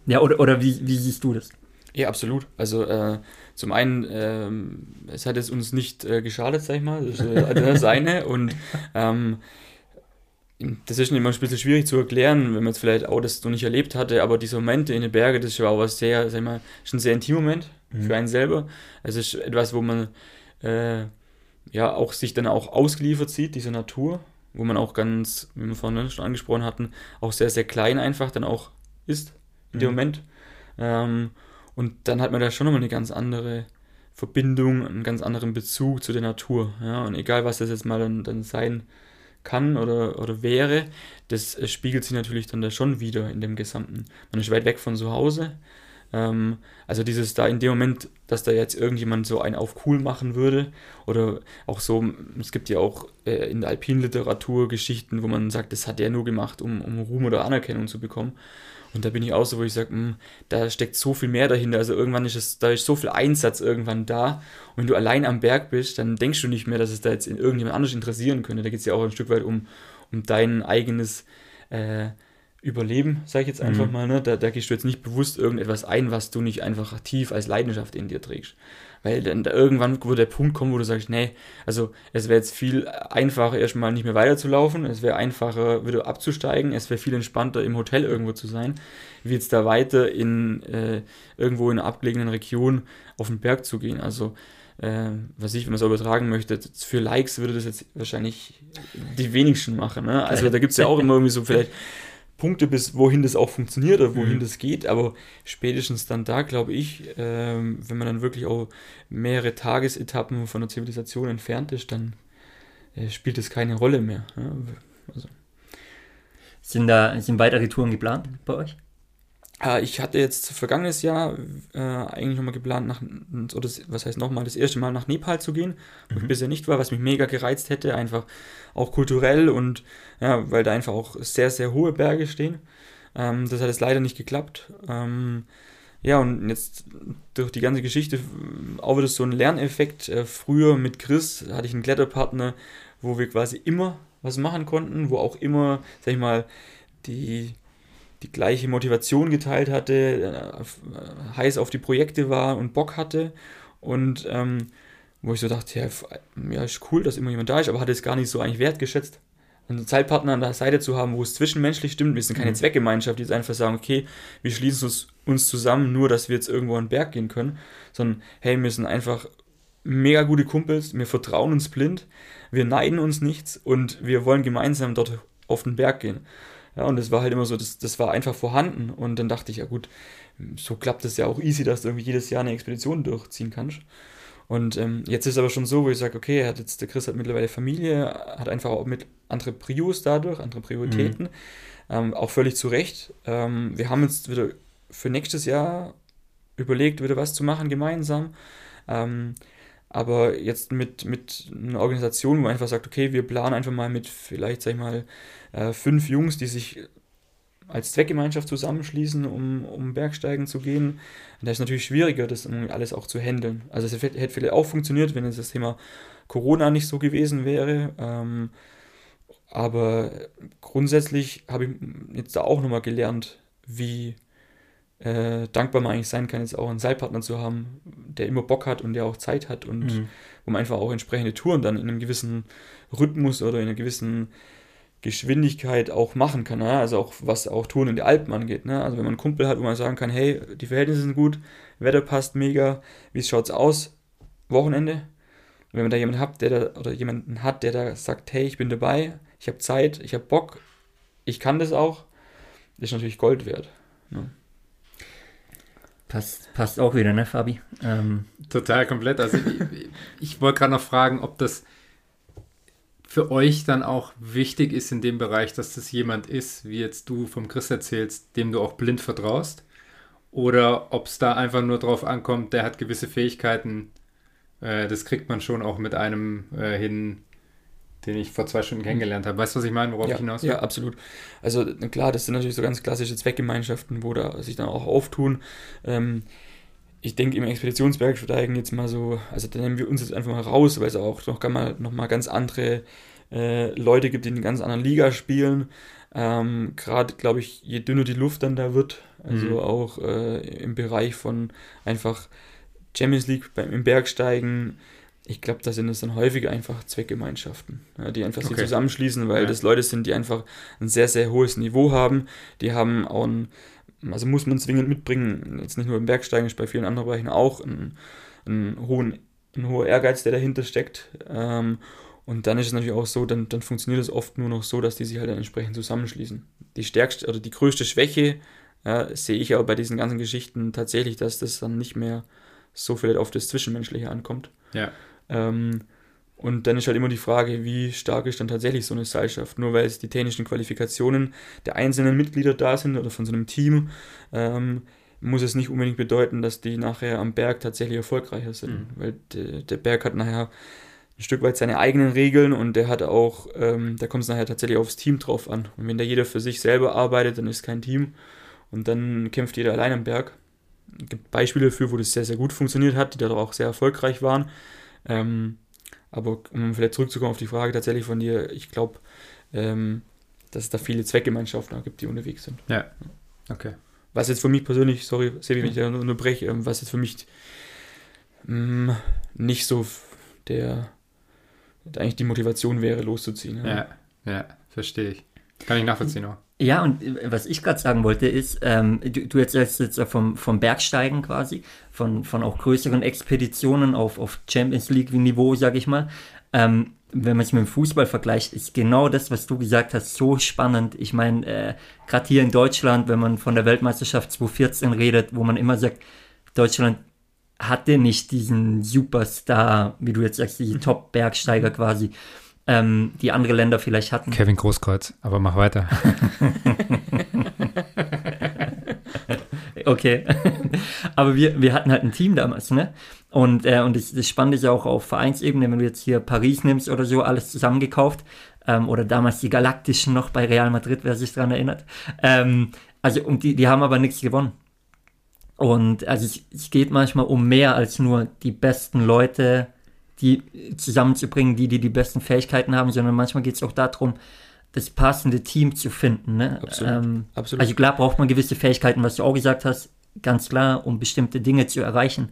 ja, oder, oder wie, wie siehst du das? Ja, absolut. Also äh, zum einen, ähm, es hat es uns nicht äh, geschadet, sag ich mal, das ist äh, das eine und ähm, das ist immer ein bisschen schwierig zu erklären, wenn man jetzt vielleicht auch das noch nicht erlebt hatte, aber diese Momente in den Bergen, das auch was sehr, sag ich mal, schon ein sehr intim Moment mhm. für einen selber. Es ist etwas, wo man äh, ja auch sich dann auch ausgeliefert sieht, dieser Natur, wo man auch ganz, wie wir vorhin schon angesprochen hatten, auch sehr, sehr klein einfach dann auch ist in mhm. dem Moment. Ähm, und dann hat man da schon nochmal eine ganz andere Verbindung, einen ganz anderen Bezug zu der Natur. Ja? Und egal, was das jetzt mal dann, dann sein kann oder, oder wäre, das spiegelt sich natürlich dann da schon wieder in dem Gesamten. Man ist weit weg von zu Hause. Ähm, also dieses da in dem Moment, dass da jetzt irgendjemand so einen auf cool machen würde oder auch so, es gibt ja auch äh, in der Alpinliteratur Geschichten, wo man sagt, das hat er nur gemacht, um, um Ruhm oder Anerkennung zu bekommen. Und da bin ich auch so, wo ich sage, hm, da steckt so viel mehr dahinter. Also irgendwann ist es, da ist so viel Einsatz irgendwann da. Und wenn du allein am Berg bist, dann denkst du nicht mehr, dass es da jetzt in irgendjemand anders interessieren könnte. Da geht es ja auch ein Stück weit um, um dein eigenes äh, Überleben, sage ich jetzt einfach mhm. mal. Ne? Da, da gehst du jetzt nicht bewusst irgendetwas ein, was du nicht einfach tief als Leidenschaft in dir trägst. Weil dann da irgendwann wird der Punkt kommen, wo du sagst, nee, also es wäre jetzt viel einfacher, erstmal nicht mehr weiterzulaufen, es wäre einfacher, wieder abzusteigen, es wäre viel entspannter, im Hotel irgendwo zu sein, wie jetzt da weiter in äh, irgendwo in einer abgelegenen Region auf den Berg zu gehen. Also äh, was ich, wenn man es übertragen möchte, für Likes würde das jetzt wahrscheinlich die wenigsten machen. Ne? Also da gibt es ja auch immer irgendwie so vielleicht Punkte, bis wohin das auch funktioniert oder wohin mhm. das geht, aber spätestens dann da, glaube ich, ähm, wenn man dann wirklich auch mehrere Tagesetappen von der Zivilisation entfernt ist, dann äh, spielt es keine Rolle mehr. Ja? Also. Sind da sind weitere Touren geplant bei euch? Äh, ich hatte jetzt vergangenes Jahr äh, eigentlich nochmal geplant, nach, oder was heißt nochmal, das erste Mal nach Nepal zu gehen, wo mhm. ich bisher nicht war, was mich mega gereizt hätte, einfach auch kulturell und ja, weil da einfach auch sehr, sehr hohe Berge stehen. Ähm, das hat jetzt leider nicht geklappt. Ähm, ja, und jetzt durch die ganze Geschichte auch wieder so ein Lerneffekt. Äh, früher mit Chris hatte ich einen Kletterpartner, wo wir quasi immer was machen konnten, wo auch immer, sag ich mal, die die gleiche Motivation geteilt hatte, äh, heiß auf die Projekte war und Bock hatte. Und ähm, wo ich so dachte, ja, ja, ist cool, dass immer jemand da ist, aber hatte es gar nicht so eigentlich wertgeschätzt, einen Zeitpartner an der Seite zu haben, wo es zwischenmenschlich stimmt. Wir sind keine mhm. Zweckgemeinschaft, die jetzt einfach sagen, okay, wir schließen uns, uns zusammen, nur dass wir jetzt irgendwo an den Berg gehen können, sondern hey, wir sind einfach mega gute Kumpels, wir vertrauen uns blind, wir neiden uns nichts und wir wollen gemeinsam dort auf den Berg gehen. Ja, und das war halt immer so, das, das war einfach vorhanden. Und dann dachte ich, ja gut, so klappt es ja auch easy, dass du irgendwie jedes Jahr eine Expedition durchziehen kannst. Und ähm, jetzt ist es aber schon so, wo ich sage, okay, hat jetzt, der Chris hat mittlerweile Familie, hat einfach auch mit andere Prios dadurch, andere Prioritäten, mhm. ähm, auch völlig zu Recht. Ähm, wir haben jetzt wieder für nächstes Jahr überlegt, wieder was zu machen gemeinsam. Ähm, aber jetzt mit, mit einer Organisation, wo man einfach sagt, okay, wir planen einfach mal mit vielleicht, sag ich mal, äh, fünf Jungs, die sich als Zweckgemeinschaft zusammenschließen, um, um Bergsteigen zu gehen. Und da ist natürlich schwieriger, das alles auch zu handeln. Also es hätte vielleicht auch funktioniert, wenn es das Thema Corona nicht so gewesen wäre. Ähm, aber grundsätzlich habe ich jetzt da auch nochmal gelernt, wie äh, dankbar man eigentlich sein kann, jetzt auch einen Seilpartner zu haben, der immer Bock hat und der auch Zeit hat und mhm. wo man einfach auch entsprechende Touren dann in einem gewissen Rhythmus oder in einer gewissen Geschwindigkeit auch machen kann. Ne? Also auch was auch Touren in die Alpen angeht. Ne? Also wenn man einen Kumpel hat, wo man sagen kann, hey, die Verhältnisse sind gut, Wetter passt mega, wie schaut's aus? Wochenende. Und wenn man da jemanden hat, der da, oder jemanden hat, der da sagt, hey, ich bin dabei, ich habe Zeit, ich habe Bock, ich kann das auch, ist natürlich Gold wert. Ne? Passt, passt auch wieder, ne, Fabi? Ähm. Total komplett. Also ich, ich wollte gerade noch fragen, ob das für euch dann auch wichtig ist in dem Bereich, dass das jemand ist, wie jetzt du vom Chris erzählst, dem du auch blind vertraust. Oder ob es da einfach nur drauf ankommt, der hat gewisse Fähigkeiten. Äh, das kriegt man schon auch mit einem äh, hin, den ich vor zwei Stunden kennengelernt habe. Weißt du, was ich meine, worauf ja, ich hinaus will? Ja, absolut. Also klar, das sind natürlich so ganz klassische Zweckgemeinschaften, wo da sich dann auch auftun. Ähm, ich denke im Expeditionsbergsteigen jetzt mal so, also da nehmen wir uns jetzt einfach mal raus, weil es auch noch, mal, noch mal ganz andere äh, Leute gibt, die in einer ganz anderen Liga spielen. Ähm, Gerade, glaube ich, je dünner die Luft dann da wird, also mhm. auch äh, im Bereich von einfach Champions League beim, im Bergsteigen, ich glaube, da sind es dann häufig einfach Zweckgemeinschaften, die einfach okay. sich zusammenschließen, weil ja. das Leute sind, die einfach ein sehr, sehr hohes Niveau haben. Die haben auch ein, also muss man zwingend mitbringen, jetzt nicht nur im Bergsteigen, ist bei vielen anderen Bereichen auch, einen, einen hohen, ein hoher Ehrgeiz, der dahinter steckt. Ähm, und dann ist es natürlich auch so, dann, dann funktioniert es oft nur noch so, dass die sich halt dann entsprechend zusammenschließen. Die stärkste oder die größte Schwäche ja, sehe ich aber bei diesen ganzen Geschichten tatsächlich, dass das dann nicht mehr so viel auf das Zwischenmenschliche ankommt. Ja. Ähm, und dann ist halt immer die Frage, wie stark ist dann tatsächlich so eine Seilschaft? Nur weil es die technischen Qualifikationen der einzelnen Mitglieder da sind oder von so einem Team, ähm, muss es nicht unbedingt bedeuten, dass die nachher am Berg tatsächlich erfolgreicher sind. Mhm. Weil de, der Berg hat nachher ein Stück weit seine eigenen Regeln und der hat auch, ähm, da kommt es nachher tatsächlich aufs Team drauf an. Und wenn da jeder für sich selber arbeitet, dann ist kein Team und dann kämpft jeder allein am Berg. Es gibt Beispiele dafür, wo das sehr, sehr gut funktioniert hat, die da auch sehr erfolgreich waren. Ähm, aber um vielleicht zurückzukommen auf die Frage tatsächlich von dir, ich glaube, ähm, dass es da viele Zweckgemeinschaften gibt, die unterwegs sind. Ja, okay. Was jetzt für mich persönlich, sorry, Sebi, wenn ich da unterbreche, ähm, was jetzt für mich mh, mm, nicht so der, der, eigentlich die Motivation wäre, loszuziehen. Ja, ja, ja verstehe ich. Kann ich nachvollziehen auch. Ja, und äh, was ich gerade sagen wollte ist, ähm, du, du erzählst jetzt vom, vom Bergsteigen quasi, von, von auch größeren Expeditionen auf, auf Champions League-Niveau, sag ich mal. Ähm, wenn man es mit dem Fußball vergleicht, ist genau das, was du gesagt hast, so spannend. Ich meine, äh, gerade hier in Deutschland, wenn man von der Weltmeisterschaft 2014 redet, wo man immer sagt, Deutschland hatte nicht diesen Superstar, wie du jetzt sagst, die Top-Bergsteiger quasi ähm, die andere Länder vielleicht hatten. Kevin Großkreuz, aber mach weiter. okay. aber wir, wir hatten halt ein Team damals, ne? Und, äh, und das, das Spannende ist ja auch auf Vereinsebene, wenn du jetzt hier Paris nimmst oder so, alles zusammengekauft. Ähm, oder damals die Galaktischen noch bei Real Madrid, wer sich daran erinnert. Ähm, also, und die, die haben aber nichts gewonnen. Und also es, es geht manchmal um mehr als nur die besten Leute die zusammenzubringen, die, die die besten Fähigkeiten haben, sondern manchmal geht es auch darum, das passende Team zu finden. Ne? Absolut. Ähm, Absolut. Also klar braucht man gewisse Fähigkeiten, was du auch gesagt hast, ganz klar, um bestimmte Dinge zu erreichen,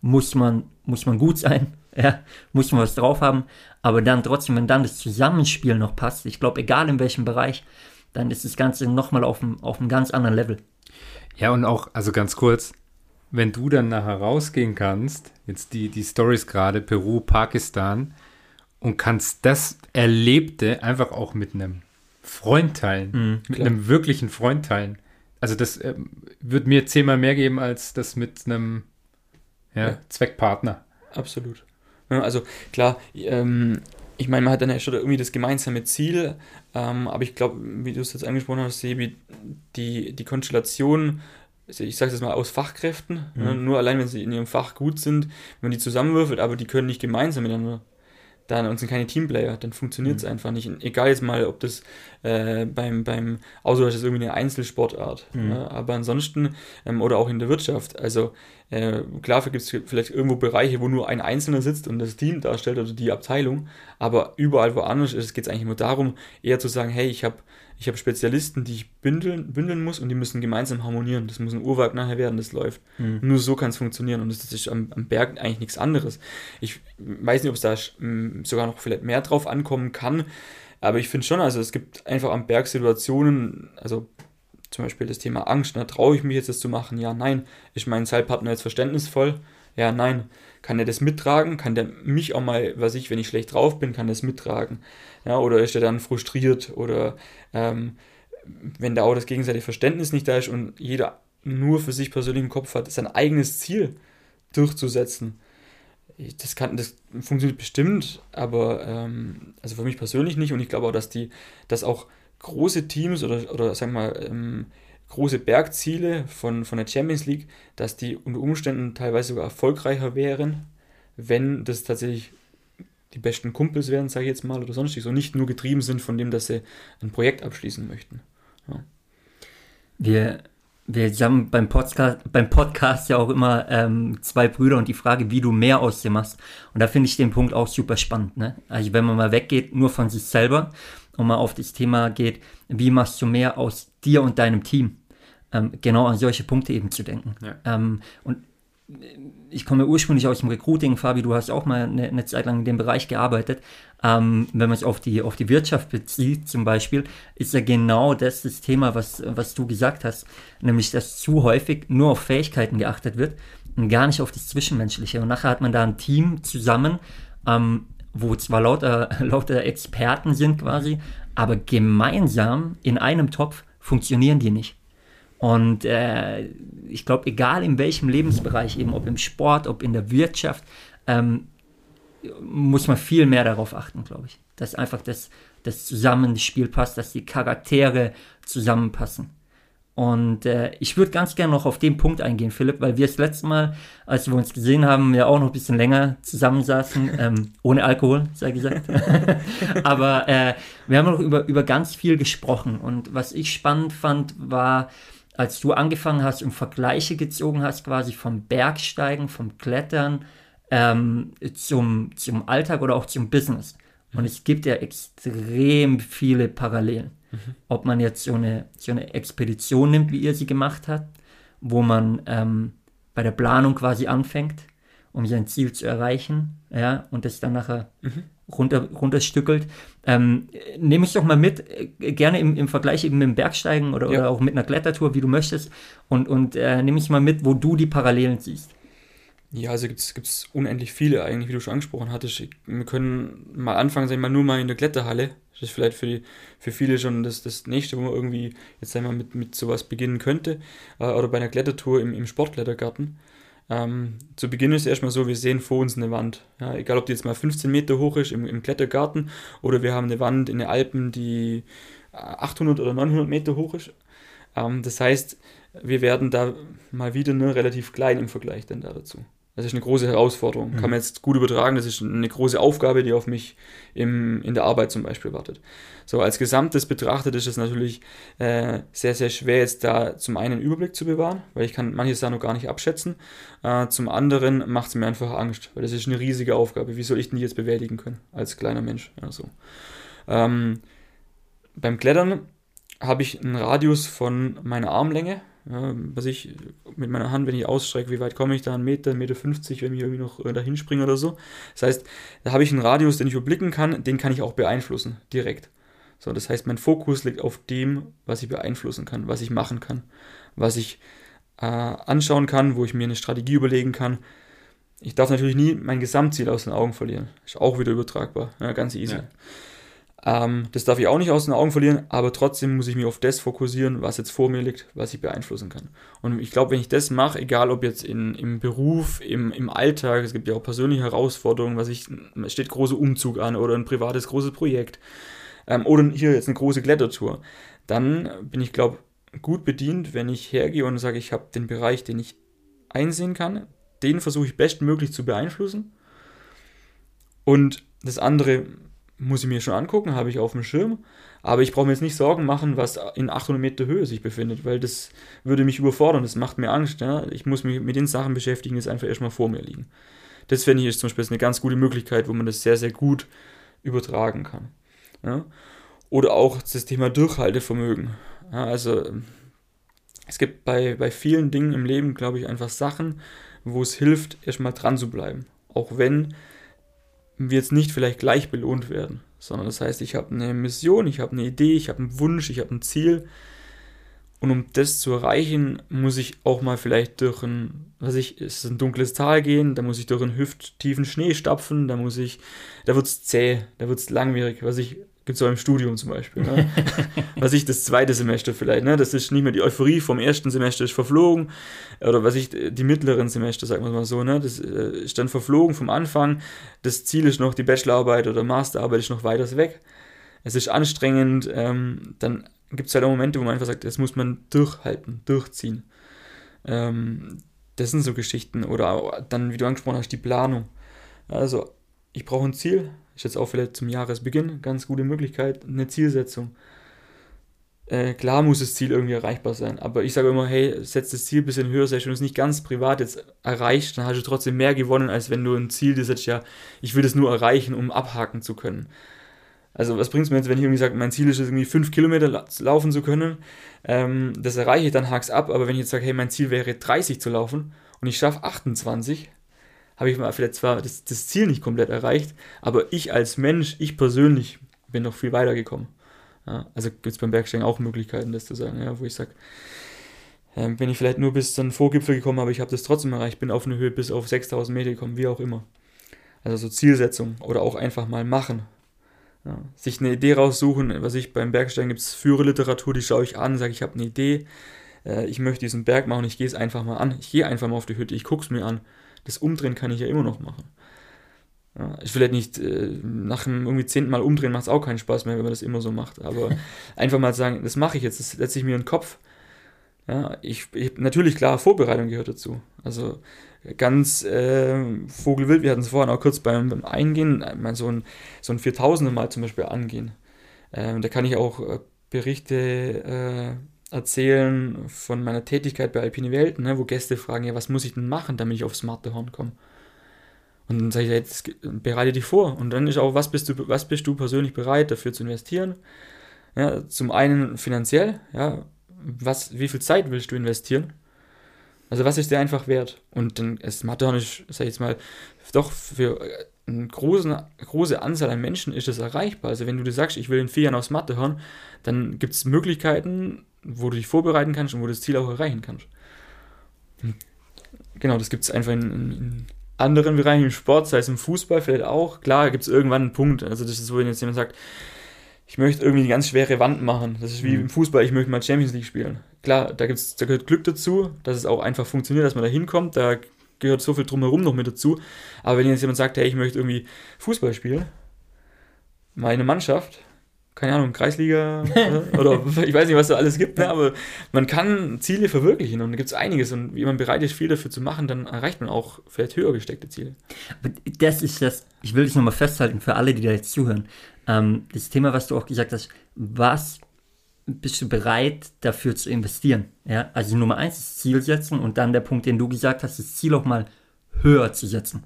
muss man, muss man gut sein, ja, muss man was drauf haben, aber dann trotzdem, wenn dann das Zusammenspiel noch passt, ich glaube, egal in welchem Bereich, dann ist das Ganze nochmal auf einem, auf einem ganz anderen Level. Ja, und auch, also ganz kurz, wenn du dann nachher rausgehen kannst, jetzt die, die Stories gerade, Peru, Pakistan, und kannst das Erlebte einfach auch mit einem Freund teilen, mhm, mit einem wirklichen Freund teilen. Also das äh, wird mir zehnmal mehr geben als das mit einem ja, ja. Zweckpartner. Absolut. also klar, ähm, ich meine, man hat dann ja schon irgendwie das gemeinsame Ziel, ähm, aber ich glaube, wie du es jetzt angesprochen hast, Sebi, die, die Konstellation ich sage das mal aus Fachkräften, mhm. ne, nur allein wenn sie in ihrem Fach gut sind, wenn man die zusammenwürfelt, aber die können nicht gemeinsam miteinander dann und sind keine Teamplayer, dann funktioniert es mhm. einfach nicht. Egal jetzt mal, ob das äh, beim, beim Auto ist irgendwie eine Einzelsportart, mhm. ja, aber ansonsten ähm, oder auch in der Wirtschaft. Also äh, klar gibt es vielleicht irgendwo Bereiche, wo nur ein Einzelner sitzt und das Team darstellt oder die Abteilung, aber überall woanders geht es eigentlich nur darum, eher zu sagen, hey, ich habe ich habe Spezialisten, die ich bündeln, bündeln muss und die müssen gemeinsam harmonieren. Das muss ein Uhrwerk nachher werden, das läuft. Mhm. Nur so kann es funktionieren und das ist am, am, Berg eigentlich nichts anderes. Ich weiß nicht, ob es da sogar noch vielleicht mehr drauf ankommen kann, aber ich finde schon, also es gibt einfach am Berg Situationen, also zum Beispiel das Thema Angst, ne? traue ich mich jetzt das zu machen? Ja, nein. Ist mein Zeitpartner jetzt verständnisvoll? Ja, nein. Kann er das mittragen? Kann der mich auch mal, was ich, wenn ich schlecht drauf bin, kann das mittragen? Ja, oder ist er dann frustriert? Oder ähm, wenn da auch das gegenseitige Verständnis nicht da ist und jeder nur für sich persönlich im Kopf hat, sein eigenes Ziel durchzusetzen. Das, kann, das funktioniert bestimmt, aber ähm, also für mich persönlich nicht und ich glaube auch, dass die, dass auch große Teams oder, oder sagen wir mal, ähm, große Bergziele von, von der Champions League, dass die unter Umständen teilweise sogar erfolgreicher wären, wenn das tatsächlich die besten Kumpels wären, sage ich jetzt mal, oder sonstiges, und nicht nur getrieben sind von dem, dass sie ein Projekt abschließen möchten. Ja. Wir, wir haben beim Podcast, beim Podcast ja auch immer ähm, zwei Brüder und die Frage, wie du mehr aus dir machst. Und da finde ich den Punkt auch super spannend. Ne? Also wenn man mal weggeht, nur von sich selber und mal auf das Thema geht, wie machst du mehr aus dir und deinem Team? Ähm, genau an solche Punkte eben zu denken. Ja. Ähm, und ich komme ursprünglich aus dem Recruiting, Fabi, du hast auch mal eine, eine Zeit lang in dem Bereich gearbeitet. Ähm, wenn man es auf die, auf die Wirtschaft bezieht, zum Beispiel, ist ja genau das das Thema, was, was du gesagt hast, nämlich dass zu häufig nur auf Fähigkeiten geachtet wird und gar nicht auf das Zwischenmenschliche. Und nachher hat man da ein Team zusammen, ähm, wo zwar lauter, lauter Experten sind quasi, aber gemeinsam in einem Topf funktionieren die nicht. Und äh, ich glaube, egal in welchem Lebensbereich, eben ob im Sport, ob in der Wirtschaft, ähm, muss man viel mehr darauf achten, glaube ich. Dass einfach das, das Zusammenspiel passt, dass die Charaktere zusammenpassen. Und äh, ich würde ganz gerne noch auf den Punkt eingehen, Philipp, weil wir das letzte Mal, als wir uns gesehen haben, ja auch noch ein bisschen länger zusammensaßen, ähm, ohne Alkohol, sei gesagt. Aber äh, wir haben noch über, über ganz viel gesprochen. Und was ich spannend fand, war, als du angefangen hast und Vergleiche gezogen hast, quasi vom Bergsteigen, vom Klettern ähm, zum, zum Alltag oder auch zum Business. Und es gibt ja extrem viele Parallelen. Mhm. Ob man jetzt so eine, so eine Expedition nimmt, wie ihr sie gemacht habt, wo man ähm, bei der Planung quasi anfängt, um sein Ziel zu erreichen, ja, und das dann nachher mhm. Runter, runterstückelt. Ähm, nehme ich doch mal mit, äh, gerne im, im Vergleich eben mit dem Bergsteigen oder, ja. oder auch mit einer Klettertour, wie du möchtest, und, und äh, nehme ich mal mit, wo du die Parallelen siehst. Ja, also gibt es unendlich viele eigentlich, wie du schon angesprochen hattest. Wir können mal anfangen, sagen wir mal, nur mal in der Kletterhalle. Das ist vielleicht für, die, für viele schon das, das nächste, wo man irgendwie jetzt einmal mit, mit sowas beginnen könnte. Äh, oder bei einer Klettertour im, im Sportklettergarten. Ähm, zu Beginn ist es erstmal so, wir sehen vor uns eine Wand. Ja, egal, ob die jetzt mal 15 Meter hoch ist im, im Klettergarten oder wir haben eine Wand in den Alpen, die 800 oder 900 Meter hoch ist. Ähm, das heißt, wir werden da mal wieder ne, relativ klein im Vergleich dann da dazu. Das ist eine große Herausforderung. Mhm. Kann man jetzt gut übertragen. Das ist eine große Aufgabe, die auf mich im, in der Arbeit zum Beispiel wartet. So, als Gesamtes betrachtet ist es natürlich äh, sehr, sehr schwer, jetzt da zum einen einen Überblick zu bewahren, weil ich kann manches da noch gar nicht abschätzen. Äh, zum anderen macht es mir einfach Angst, weil das ist eine riesige Aufgabe. Wie soll ich denn die jetzt bewältigen können als kleiner Mensch? Ja, so. ähm, beim Klettern habe ich einen Radius von meiner Armlänge, ja, was ich mit meiner Hand, wenn ich ausstrecke, wie weit komme ich da? Ein Meter, Meter 50, wenn ich irgendwie noch äh, dahin springe oder so. Das heißt, da habe ich einen Radius, den ich überblicken kann, den kann ich auch beeinflussen, direkt. So, das heißt, mein Fokus liegt auf dem, was ich beeinflussen kann, was ich machen kann, was ich äh, anschauen kann, wo ich mir eine Strategie überlegen kann. Ich darf natürlich nie mein Gesamtziel aus den Augen verlieren. Ist auch wieder übertragbar, ja, ganz easy. Ja. Ähm, das darf ich auch nicht aus den Augen verlieren, aber trotzdem muss ich mich auf das fokussieren, was jetzt vor mir liegt, was ich beeinflussen kann. Und ich glaube, wenn ich das mache, egal ob jetzt in, im Beruf, im, im Alltag, es gibt ja auch persönliche Herausforderungen, was ich, es steht großer Umzug an oder ein privates großes Projekt ähm, oder hier jetzt eine große Klettertour, dann bin ich, glaube gut bedient, wenn ich hergehe und sage, ich habe den Bereich, den ich einsehen kann, den versuche ich bestmöglich zu beeinflussen. Und das andere muss ich mir schon angucken, habe ich auf dem Schirm. Aber ich brauche mir jetzt nicht Sorgen machen, was in 800 Meter Höhe sich befindet, weil das würde mich überfordern, das macht mir Angst. Ja? Ich muss mich mit den Sachen beschäftigen, die einfach erstmal vor mir liegen. Das finde ich ist zum Beispiel eine ganz gute Möglichkeit, wo man das sehr, sehr gut übertragen kann. Ja? Oder auch das Thema Durchhaltevermögen. Ja, also es gibt bei, bei vielen Dingen im Leben, glaube ich, einfach Sachen, wo es hilft, erstmal dran zu bleiben. Auch wenn jetzt nicht vielleicht gleich belohnt werden, sondern das heißt, ich habe eine Mission, ich habe eine Idee, ich habe einen Wunsch, ich habe ein Ziel. Und um das zu erreichen, muss ich auch mal vielleicht durch ein, was ich, es ist ein dunkles Tal gehen, da muss ich durch einen hüfttiefen Schnee stapfen, da muss ich, da wird es zäh, da wird es langwierig, was ich Gibt es auch im Studium zum Beispiel. Ne? was ich, das zweite Semester vielleicht, ne? Das ist nicht mehr die Euphorie vom ersten Semester ist verflogen. Oder was ich, die mittleren Semester, sagen wir mal so, ne? Das äh, ist dann verflogen vom Anfang. Das Ziel ist noch, die Bachelorarbeit oder Masterarbeit ist noch weiter weg. Es ist anstrengend. Ähm, dann gibt es halt auch Momente, wo man einfach sagt, das muss man durchhalten, durchziehen. Ähm, das sind so Geschichten. Oder dann, wie du angesprochen hast, die Planung. Also, ich brauche ein Ziel, ist jetzt auch vielleicht zum Jahresbeginn. Ganz gute Möglichkeit, eine Zielsetzung. Äh, klar muss das Ziel irgendwie erreichbar sein, aber ich sage immer, hey, setz das Ziel ein bisschen höher, selbst wenn du es nicht ganz privat jetzt erreicht, dann hast du trotzdem mehr gewonnen, als wenn du ein Ziel dir setzt, ja, ich will das nur erreichen, um abhaken zu können. Also was bringt es mir jetzt, wenn ich irgendwie sage, mein Ziel ist es irgendwie fünf Kilometer laufen zu können, ähm, das erreiche ich, dann hak's ab, aber wenn ich jetzt sage, hey, mein Ziel wäre 30 zu laufen und ich schaffe 28, habe ich mal vielleicht zwar das, das Ziel nicht komplett erreicht, aber ich als Mensch, ich persönlich bin noch viel weiter gekommen. Ja, also gibt es beim Bergsteigen auch Möglichkeiten, das zu sagen, ja, wo ich sage, äh, bin ich vielleicht nur bis zum Vorgipfel gekommen, aber ich habe das trotzdem erreicht, bin auf eine Höhe bis auf 6000 Meter gekommen, wie auch immer. Also so Zielsetzung oder auch einfach mal machen. Ja, sich eine Idee raussuchen, was ich beim Bergsteigen gibt es Führerliteratur, die schaue ich an, sage ich habe eine Idee, äh, ich möchte diesen Berg machen, ich gehe es einfach mal an, ich gehe einfach mal auf die Hütte, ich gucke es mir an. Das Umdrehen kann ich ja immer noch machen. Ja, ich will halt nicht äh, nach dem irgendwie zehnten Mal umdrehen, macht es auch keinen Spaß mehr, wenn man das immer so macht. Aber einfach mal sagen, das mache ich jetzt, das setze ich mir in den Kopf. Ja, ich, ich natürlich klar, Vorbereitung gehört dazu. Also ganz äh, Vogelwild, wir hatten es vorhin auch kurz beim, beim Eingehen, mal so ein, so ein 4000er Mal zum Beispiel angehen. Ähm, da kann ich auch äh, Berichte äh, erzählen von meiner Tätigkeit bei Alpine Welten, ne, wo Gäste fragen, ja, was muss ich denn machen, damit ich aufs Matterhorn komme? Und dann sage ich, jetzt bereite dich vor. Und dann ist auch, was bist du, was bist du persönlich bereit dafür zu investieren? Ja, zum einen finanziell, ja, was, wie viel Zeit willst du investieren? Also was ist dir einfach wert? Und dann ist Matterhorn, ist, sag ich jetzt mal, doch für eine große, große Anzahl an Menschen ist es erreichbar. Also wenn du dir sagst, ich will in vier Jahren aufs Matterhorn, dann gibt es Möglichkeiten, wo du dich vorbereiten kannst und wo du das Ziel auch erreichen kannst. Genau, das gibt es einfach in, in, in anderen Bereichen im Sport, sei es im Fußball vielleicht auch. Klar, gibt es irgendwann einen Punkt. Also das ist so, wenn jetzt jemand sagt, ich möchte irgendwie eine ganz schwere Wand machen. Das ist wie mhm. im Fußball, ich möchte mal Champions League spielen. Klar, da, gibt's, da gehört Glück dazu, dass es auch einfach funktioniert, dass man da hinkommt. Da gehört so viel drumherum noch mit dazu. Aber wenn jetzt jemand sagt, hey, ich möchte irgendwie Fußball spielen, meine Mannschaft, keine Ahnung, Kreisliga oder ich weiß nicht, was da alles gibt, ne? aber man kann Ziele verwirklichen und da gibt es einiges und wie man bereit ist, viel dafür zu machen, dann erreicht man auch vielleicht höher gesteckte Ziele. Das ist das, ich will das nochmal festhalten für alle, die da jetzt zuhören. Ähm, das Thema, was du auch gesagt hast, was bist du bereit dafür zu investieren? Ja, also Nummer eins ist Ziel setzen und dann der Punkt, den du gesagt hast, das Ziel auch mal höher zu setzen.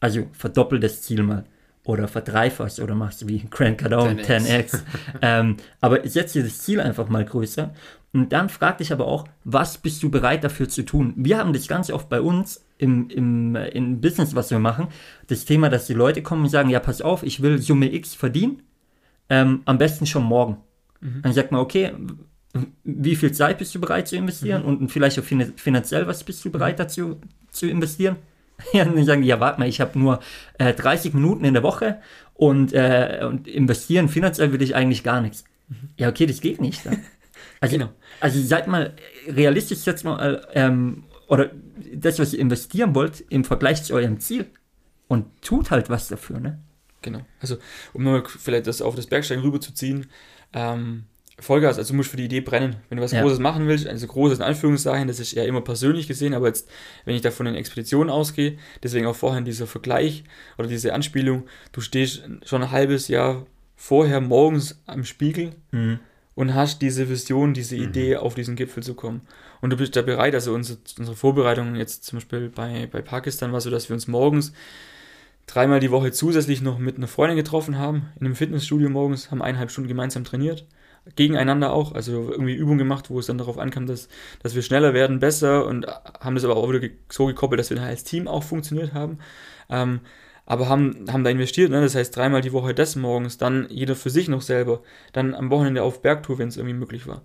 Also verdoppel das Ziel mal oder verdreifachst oder machst wie Grant Cardone 10x. 10x. ähm, aber setz dir das Ziel einfach mal größer und dann frag dich aber auch, was bist du bereit dafür zu tun? Wir haben das ganz oft bei uns im, im, im Business, was wir machen, das Thema, dass die Leute kommen und sagen, ja, pass auf, ich will Summe X verdienen, ähm, am besten schon morgen. Mhm. Dann sagt man, okay, wie viel Zeit bist du bereit zu investieren mhm. und vielleicht auch finanziell, was bist du bereit dazu zu investieren? Ja, dann sagen die, ja, warte mal, ich habe nur äh, 30 Minuten in der Woche und, äh, und investieren finanziell will ich eigentlich gar nichts. Mhm. Ja, okay, das geht nicht. Also, genau. also seid mal realistisch jetzt mal, ähm, oder das, was ihr investieren wollt, im Vergleich zu eurem Ziel. Und tut halt was dafür, ne? Genau. Also, um mal vielleicht das auf das Bergsteigen rüberzuziehen, ähm, Vollgas, also du musst für die Idee brennen. Wenn du was ja. Großes machen willst, also Großes in Anführungszeichen, das ist eher immer persönlich gesehen, aber jetzt, wenn ich da von den Expeditionen ausgehe, deswegen auch vorhin dieser Vergleich oder diese Anspielung, du stehst schon ein halbes Jahr vorher morgens am Spiegel mhm. und hast diese Vision, diese mhm. Idee, auf diesen Gipfel zu kommen. Und du bist da bereit, also unsere, unsere Vorbereitung jetzt zum Beispiel bei, bei Pakistan war so, dass wir uns morgens dreimal die Woche zusätzlich noch mit einer Freundin getroffen haben, in einem Fitnessstudio morgens, haben eineinhalb Stunden gemeinsam trainiert gegeneinander auch, also irgendwie Übungen gemacht, wo es dann darauf ankam, dass, dass wir schneller werden, besser und haben das aber auch wieder so gekoppelt, dass wir dann als Team auch funktioniert haben. Ähm, aber haben, haben da investiert, ne? das heißt dreimal die Woche des Morgens, dann jeder für sich noch selber, dann am Wochenende auf Bergtour, wenn es irgendwie möglich war.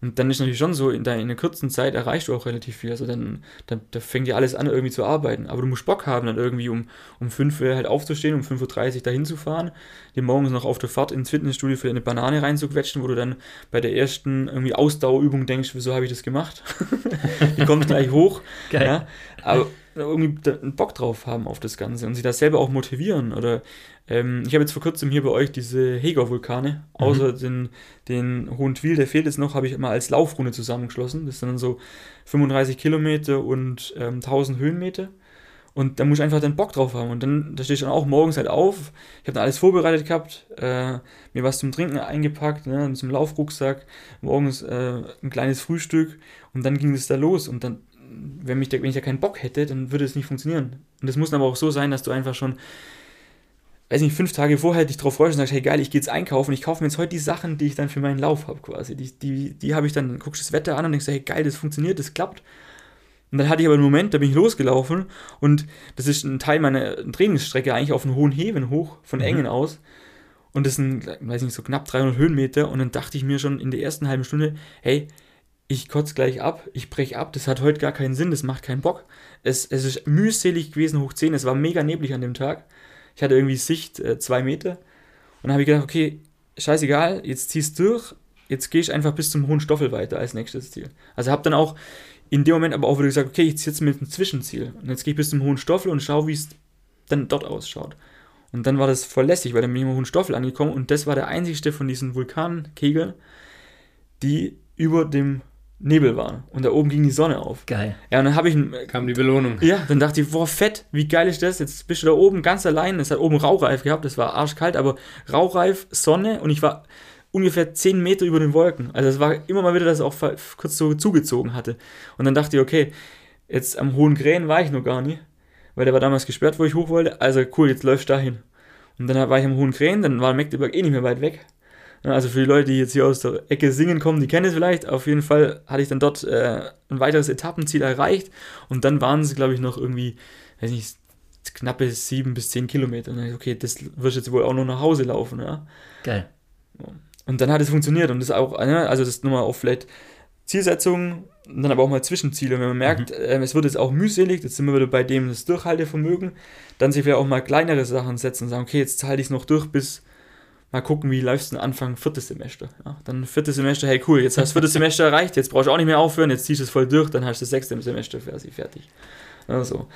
Und dann ist natürlich schon so, in, der, in einer kurzen Zeit erreichst du auch relativ viel. Also dann, dann da fängt ja alles an, irgendwie zu arbeiten. Aber du musst Bock haben, dann irgendwie um, um 5 Uhr halt aufzustehen, um 5.30 Uhr dahin zu fahren, dir morgens noch auf der Fahrt ins Fitnessstudio für eine Banane reinzuquetschen, wo du dann bei der ersten irgendwie Ausdauerübung denkst, wieso habe ich das gemacht? Die kommt gleich hoch. Geil. Ja? Aber irgendwie einen Bock drauf haben auf das Ganze und sich das selber auch motivieren. Oder ähm, ich habe jetzt vor kurzem hier bei euch diese Heger-Vulkane, mhm. außer den, den Hohen Twil, der fehlt jetzt noch, habe ich mal als Laufrunde zusammengeschlossen. Das sind dann so 35 Kilometer und ähm, 1000 Höhenmeter. Und da muss ich einfach den Bock drauf haben. Und dann, da stehe ich dann auch morgens halt auf. Ich habe dann alles vorbereitet gehabt, äh, mir was zum Trinken eingepackt, ne, zum Laufrucksack, morgens äh, ein kleines Frühstück und dann ging es da los. Und dann wenn, mich, wenn ich da keinen Bock hätte, dann würde es nicht funktionieren. Und das muss aber auch so sein, dass du einfach schon, weiß nicht, fünf Tage vorher dich drauf freust und sagst, hey geil, ich gehe jetzt einkaufen, ich kaufe mir jetzt heute die Sachen, die ich dann für meinen Lauf habe quasi. Die, die, die habe ich dann, guckst das Wetter an und denkst, hey geil, das funktioniert, das klappt. Und dann hatte ich aber einen Moment, da bin ich losgelaufen und das ist ein Teil meiner Trainingsstrecke eigentlich auf einen hohen Heben hoch, von Mhm. Engen aus. Und das sind, weiß nicht, so knapp 300 Höhenmeter. Und dann dachte ich mir schon in der ersten halben Stunde, hey, ich kotze gleich ab, ich breche ab, das hat heute gar keinen Sinn, das macht keinen Bock. Es, es ist mühselig gewesen hoch 10, es war mega neblig an dem Tag. Ich hatte irgendwie Sicht äh, zwei Meter. Und dann habe ich gedacht, okay, scheißegal, jetzt ziehst du durch, jetzt gehe ich einfach bis zum hohen Stoffel weiter als nächstes Ziel. Also habe dann auch in dem Moment aber auch wieder gesagt, okay, ich ziehe jetzt mit einem Zwischenziel. Und jetzt gehe ich bis zum hohen Stoffel und schaue, wie es dann dort ausschaut. Und dann war das voll lässig, weil dann bin ich im hohen Stoffel angekommen und das war der einzigste von diesen Vulkankegeln, die über dem Nebel waren. Und da oben ging die Sonne auf. Geil. Ja, und dann habe ich einen Kam die Belohnung. ja, dann dachte ich, boah, fett, wie geil ist das? Jetzt bist du da oben ganz allein. Es hat oben Rauchreif gehabt, es war arschkalt, aber Rauchreif, Sonne und ich war ungefähr 10 Meter über den Wolken. Also es war immer mal wieder, dass es auch kurz so zugezogen hatte. Und dann dachte ich, okay, jetzt am Hohen Krähen war ich noch gar nicht, weil der war damals gesperrt, wo ich hoch wollte. Also cool, jetzt läufst du dahin. Und dann war ich am Hohen Krähen, dann war Magdeburg eh nicht mehr weit weg. Also für die Leute, die jetzt hier aus der Ecke singen kommen, die kennen es vielleicht. Auf jeden Fall hatte ich dann dort äh, ein weiteres Etappenziel erreicht und dann waren es, glaube ich, noch irgendwie, weiß nicht, knappe sieben bis zehn Kilometer. Und dann dachte ich, okay, das wirst du jetzt wohl auch noch nach Hause laufen. Ja? Geil. Und dann hat es funktioniert und das auch, ne, also das nochmal auf vielleicht Zielsetzungen und dann aber auch mal Zwischenziele. Und wenn man merkt, ähm, es wird jetzt auch mühselig, jetzt sind wir wieder bei dem das Durchhaltevermögen, dann sich vielleicht auch mal kleinere Sachen setzen und sagen, okay, jetzt halte ich es noch durch bis mal gucken, wie läufst du denn Anfang viertes Semester. Ja, dann viertes Semester, hey cool, jetzt hast du viertes Semester erreicht, jetzt brauchst du auch nicht mehr aufhören, jetzt ziehst du es voll durch, dann hast du das sechste Semester quasi fertig. Ja, so.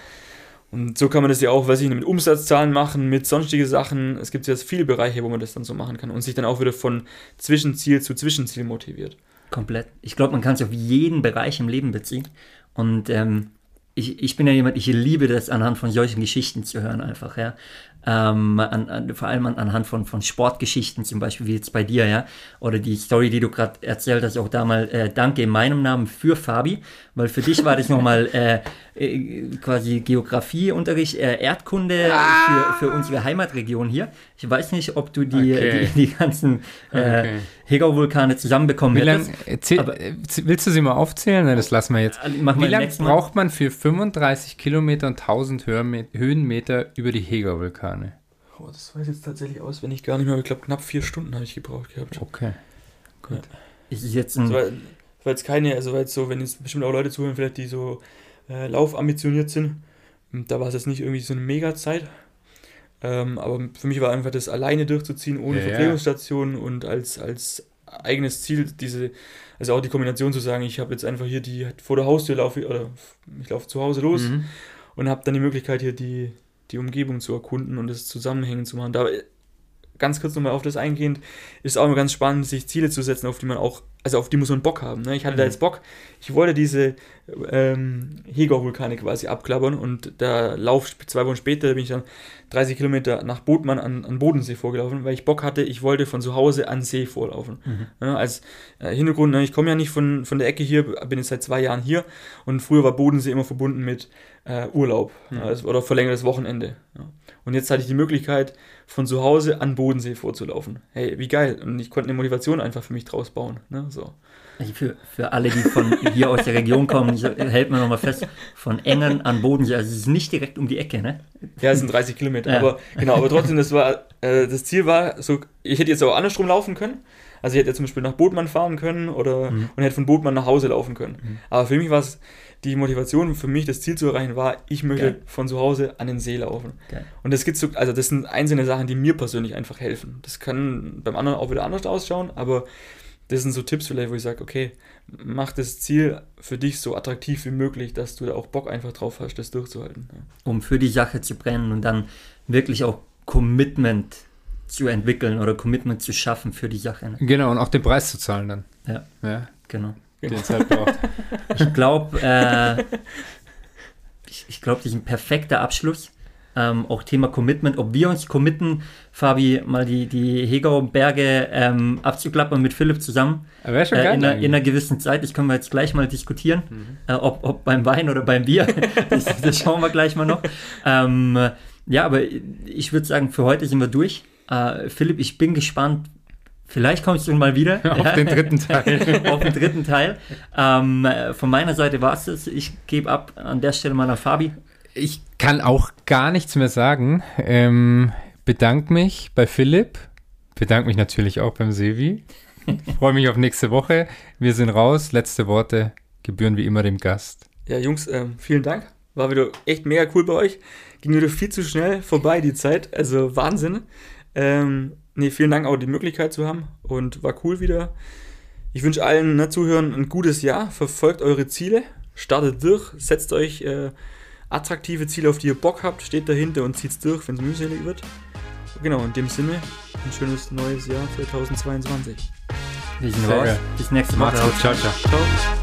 Und so kann man das ja auch, weiß ich nicht, mit Umsatzzahlen machen, mit sonstige Sachen. Es gibt jetzt viele Bereiche, wo man das dann so machen kann und sich dann auch wieder von Zwischenziel zu Zwischenziel motiviert. Komplett. Ich glaube, man kann es auf jeden Bereich im Leben beziehen. Und ähm, ich, ich bin ja jemand, ich liebe das anhand von solchen Geschichten zu hören, einfach, ja. Ähm, an, an, vor allem an, anhand von, von Sportgeschichten, zum Beispiel wie jetzt bei dir, ja. Oder die Story, die du gerade erzählt hast, auch da mal äh, Danke in meinem Namen für Fabi, weil für dich war das nochmal äh, äh, quasi Geografieunterricht, äh, Erdkunde für, für unsere Heimatregion hier. Ich weiß nicht, ob du die, Okay. die, die ganzen äh, Okay. Hegau-Vulkane zusammenbekommen Wie hättest. lang, aber- äh, willst du sie mal aufzählen? Nein, das lassen wir jetzt. Wir Wie lange braucht man für 35 Kilometer und 1000 Höhenme- Höhenmeter über die Heger-Vulkane? Oh, das weiß ich jetzt tatsächlich auswendig gar nicht mehr. Ich glaube, knapp vier Stunden habe ich gebraucht gehabt. Okay. Ist es jetzt ein, So, weil, weil jetzt keine, also weil jetzt so, wenn jetzt bestimmt auch Leute zuhören, vielleicht die so äh, laufambitioniert sind, ähm, da war es jetzt nicht irgendwie so eine Mega-Zeit. Ähm, aber für mich war einfach das alleine durchzuziehen, ohne Ja, ja. Verpflegungsstation und als, als eigenes Ziel, diese, also auch die Kombination zu sagen, ich habe jetzt einfach hier die vor der Haustür laufe ich- oder ich laufe zu Hause los Mhm. und habe dann die Möglichkeit hier die, die Umgebung zu erkunden und das Zusammenhängen zu machen. Da ganz kurz nochmal auf das eingehend, ist auch immer ganz spannend, sich Ziele zu setzen, auf die man auch, also auf die muss man Bock haben. Ne? Ich hatte da Mhm. jetzt Bock, ich wollte diese ähm, Hegau-Vulkane quasi abklappern und da lauf zwei Wochen später bin ich dann 30 Kilometer nach Bodmann an, an Bodensee vorgelaufen, weil ich Bock hatte, ich wollte von zu Hause an See vorlaufen. Mhm. Ja, als äh, Hintergrund, ne, ich komme ja nicht von, von der Ecke hier, bin jetzt seit zwei Jahren hier und früher war Bodensee immer verbunden mit äh, Urlaub Mhm. ja, also, oder verlängertes Wochenende. Ja. Und jetzt hatte ich die Möglichkeit, von zu Hause an Bodensee vorzulaufen. Hey, wie geil. Und ich konnte eine Motivation einfach für mich draus bauen. Ne? So. Für, für alle, die von hier aus der Region kommen, ich, hält man nochmal fest, von Engen an Bodensee, also es ist nicht direkt um die Ecke, ne? Ja, es sind 30 Kilometer. Ja. Aber genau, aber trotzdem, das war, äh, das Ziel war, so, ich hätte jetzt auch andersrum laufen können. Also ich hätte jetzt zum Beispiel nach Bodmann fahren können oder Mhm. und hätte von Bodmann nach Hause laufen können. Mhm. Aber für mich war es die Motivation, für mich das Ziel zu erreichen, war, ich möchte Geil. von zu Hause an den See laufen. Geil. Und das gibt so, also das sind einzelne Sachen, die mir persönlich einfach helfen. Das kann beim anderen auch wieder anders ausschauen, aber das sind so Tipps vielleicht, wo ich sage, okay, mach das Ziel für dich so attraktiv wie möglich, dass du da auch Bock einfach drauf hast, das durchzuhalten. Ja. Um für die Sache zu brennen und dann wirklich auch Commitment zu entwickeln oder Commitment zu schaffen für die Sache. Ne? Genau, und auch den Preis zu zahlen dann. Ja. Ja, Genau. den es halt braucht. Ich glaube, äh, ich, ich glaube, das ist ein perfekter Abschluss. Ähm, auch Thema Commitment, ob wir uns committen, Fabi, mal die, die Hegau-Berge ähm, abzuklappern mit Philipp zusammen wäre schon äh, geil. in, einer, in einer gewissen Zeit. Das können wir jetzt gleich mal diskutieren, Mhm. äh, ob, ob beim Wein oder beim Bier. das, das schauen wir gleich mal noch. Ähm, ja, aber ich würde sagen, für heute sind wir durch. Äh, Philipp, ich bin gespannt, Vielleicht kommst du mal wieder. Auf den dritten Teil. Auf den dritten Teil. Ähm, äh, von meiner Seite war es das. Ich gebe ab an der Stelle mal an Fabi. Ich kann auch gar nichts mehr sagen. Ähm, bedanke mich bei Philipp. Bedanke mich natürlich auch beim Sevi. Freue mich auf nächste Woche. Wir sind raus. Letzte Worte gebühren wie immer dem Gast. Ja, Jungs, ähm, vielen Dank. War wieder echt mega cool bei euch. Ging wieder viel zu schnell vorbei die Zeit. Also Wahnsinn. Ähm, nee, vielen Dank auch die Möglichkeit zu haben und war cool wieder. Ich wünsche allen ne, Zuhörern ein gutes Jahr. Verfolgt eure Ziele, startet durch, setzt euch äh, attraktive Ziele, auf die ihr Bock habt, steht dahinter und zieht's durch, wenn es mühselig wird. Genau, in dem Sinne, ein schönes neues Jahr 2022. Wir sind raus. Bis nächste Woche. Macht's gut. Ciao, ciao. Ciao.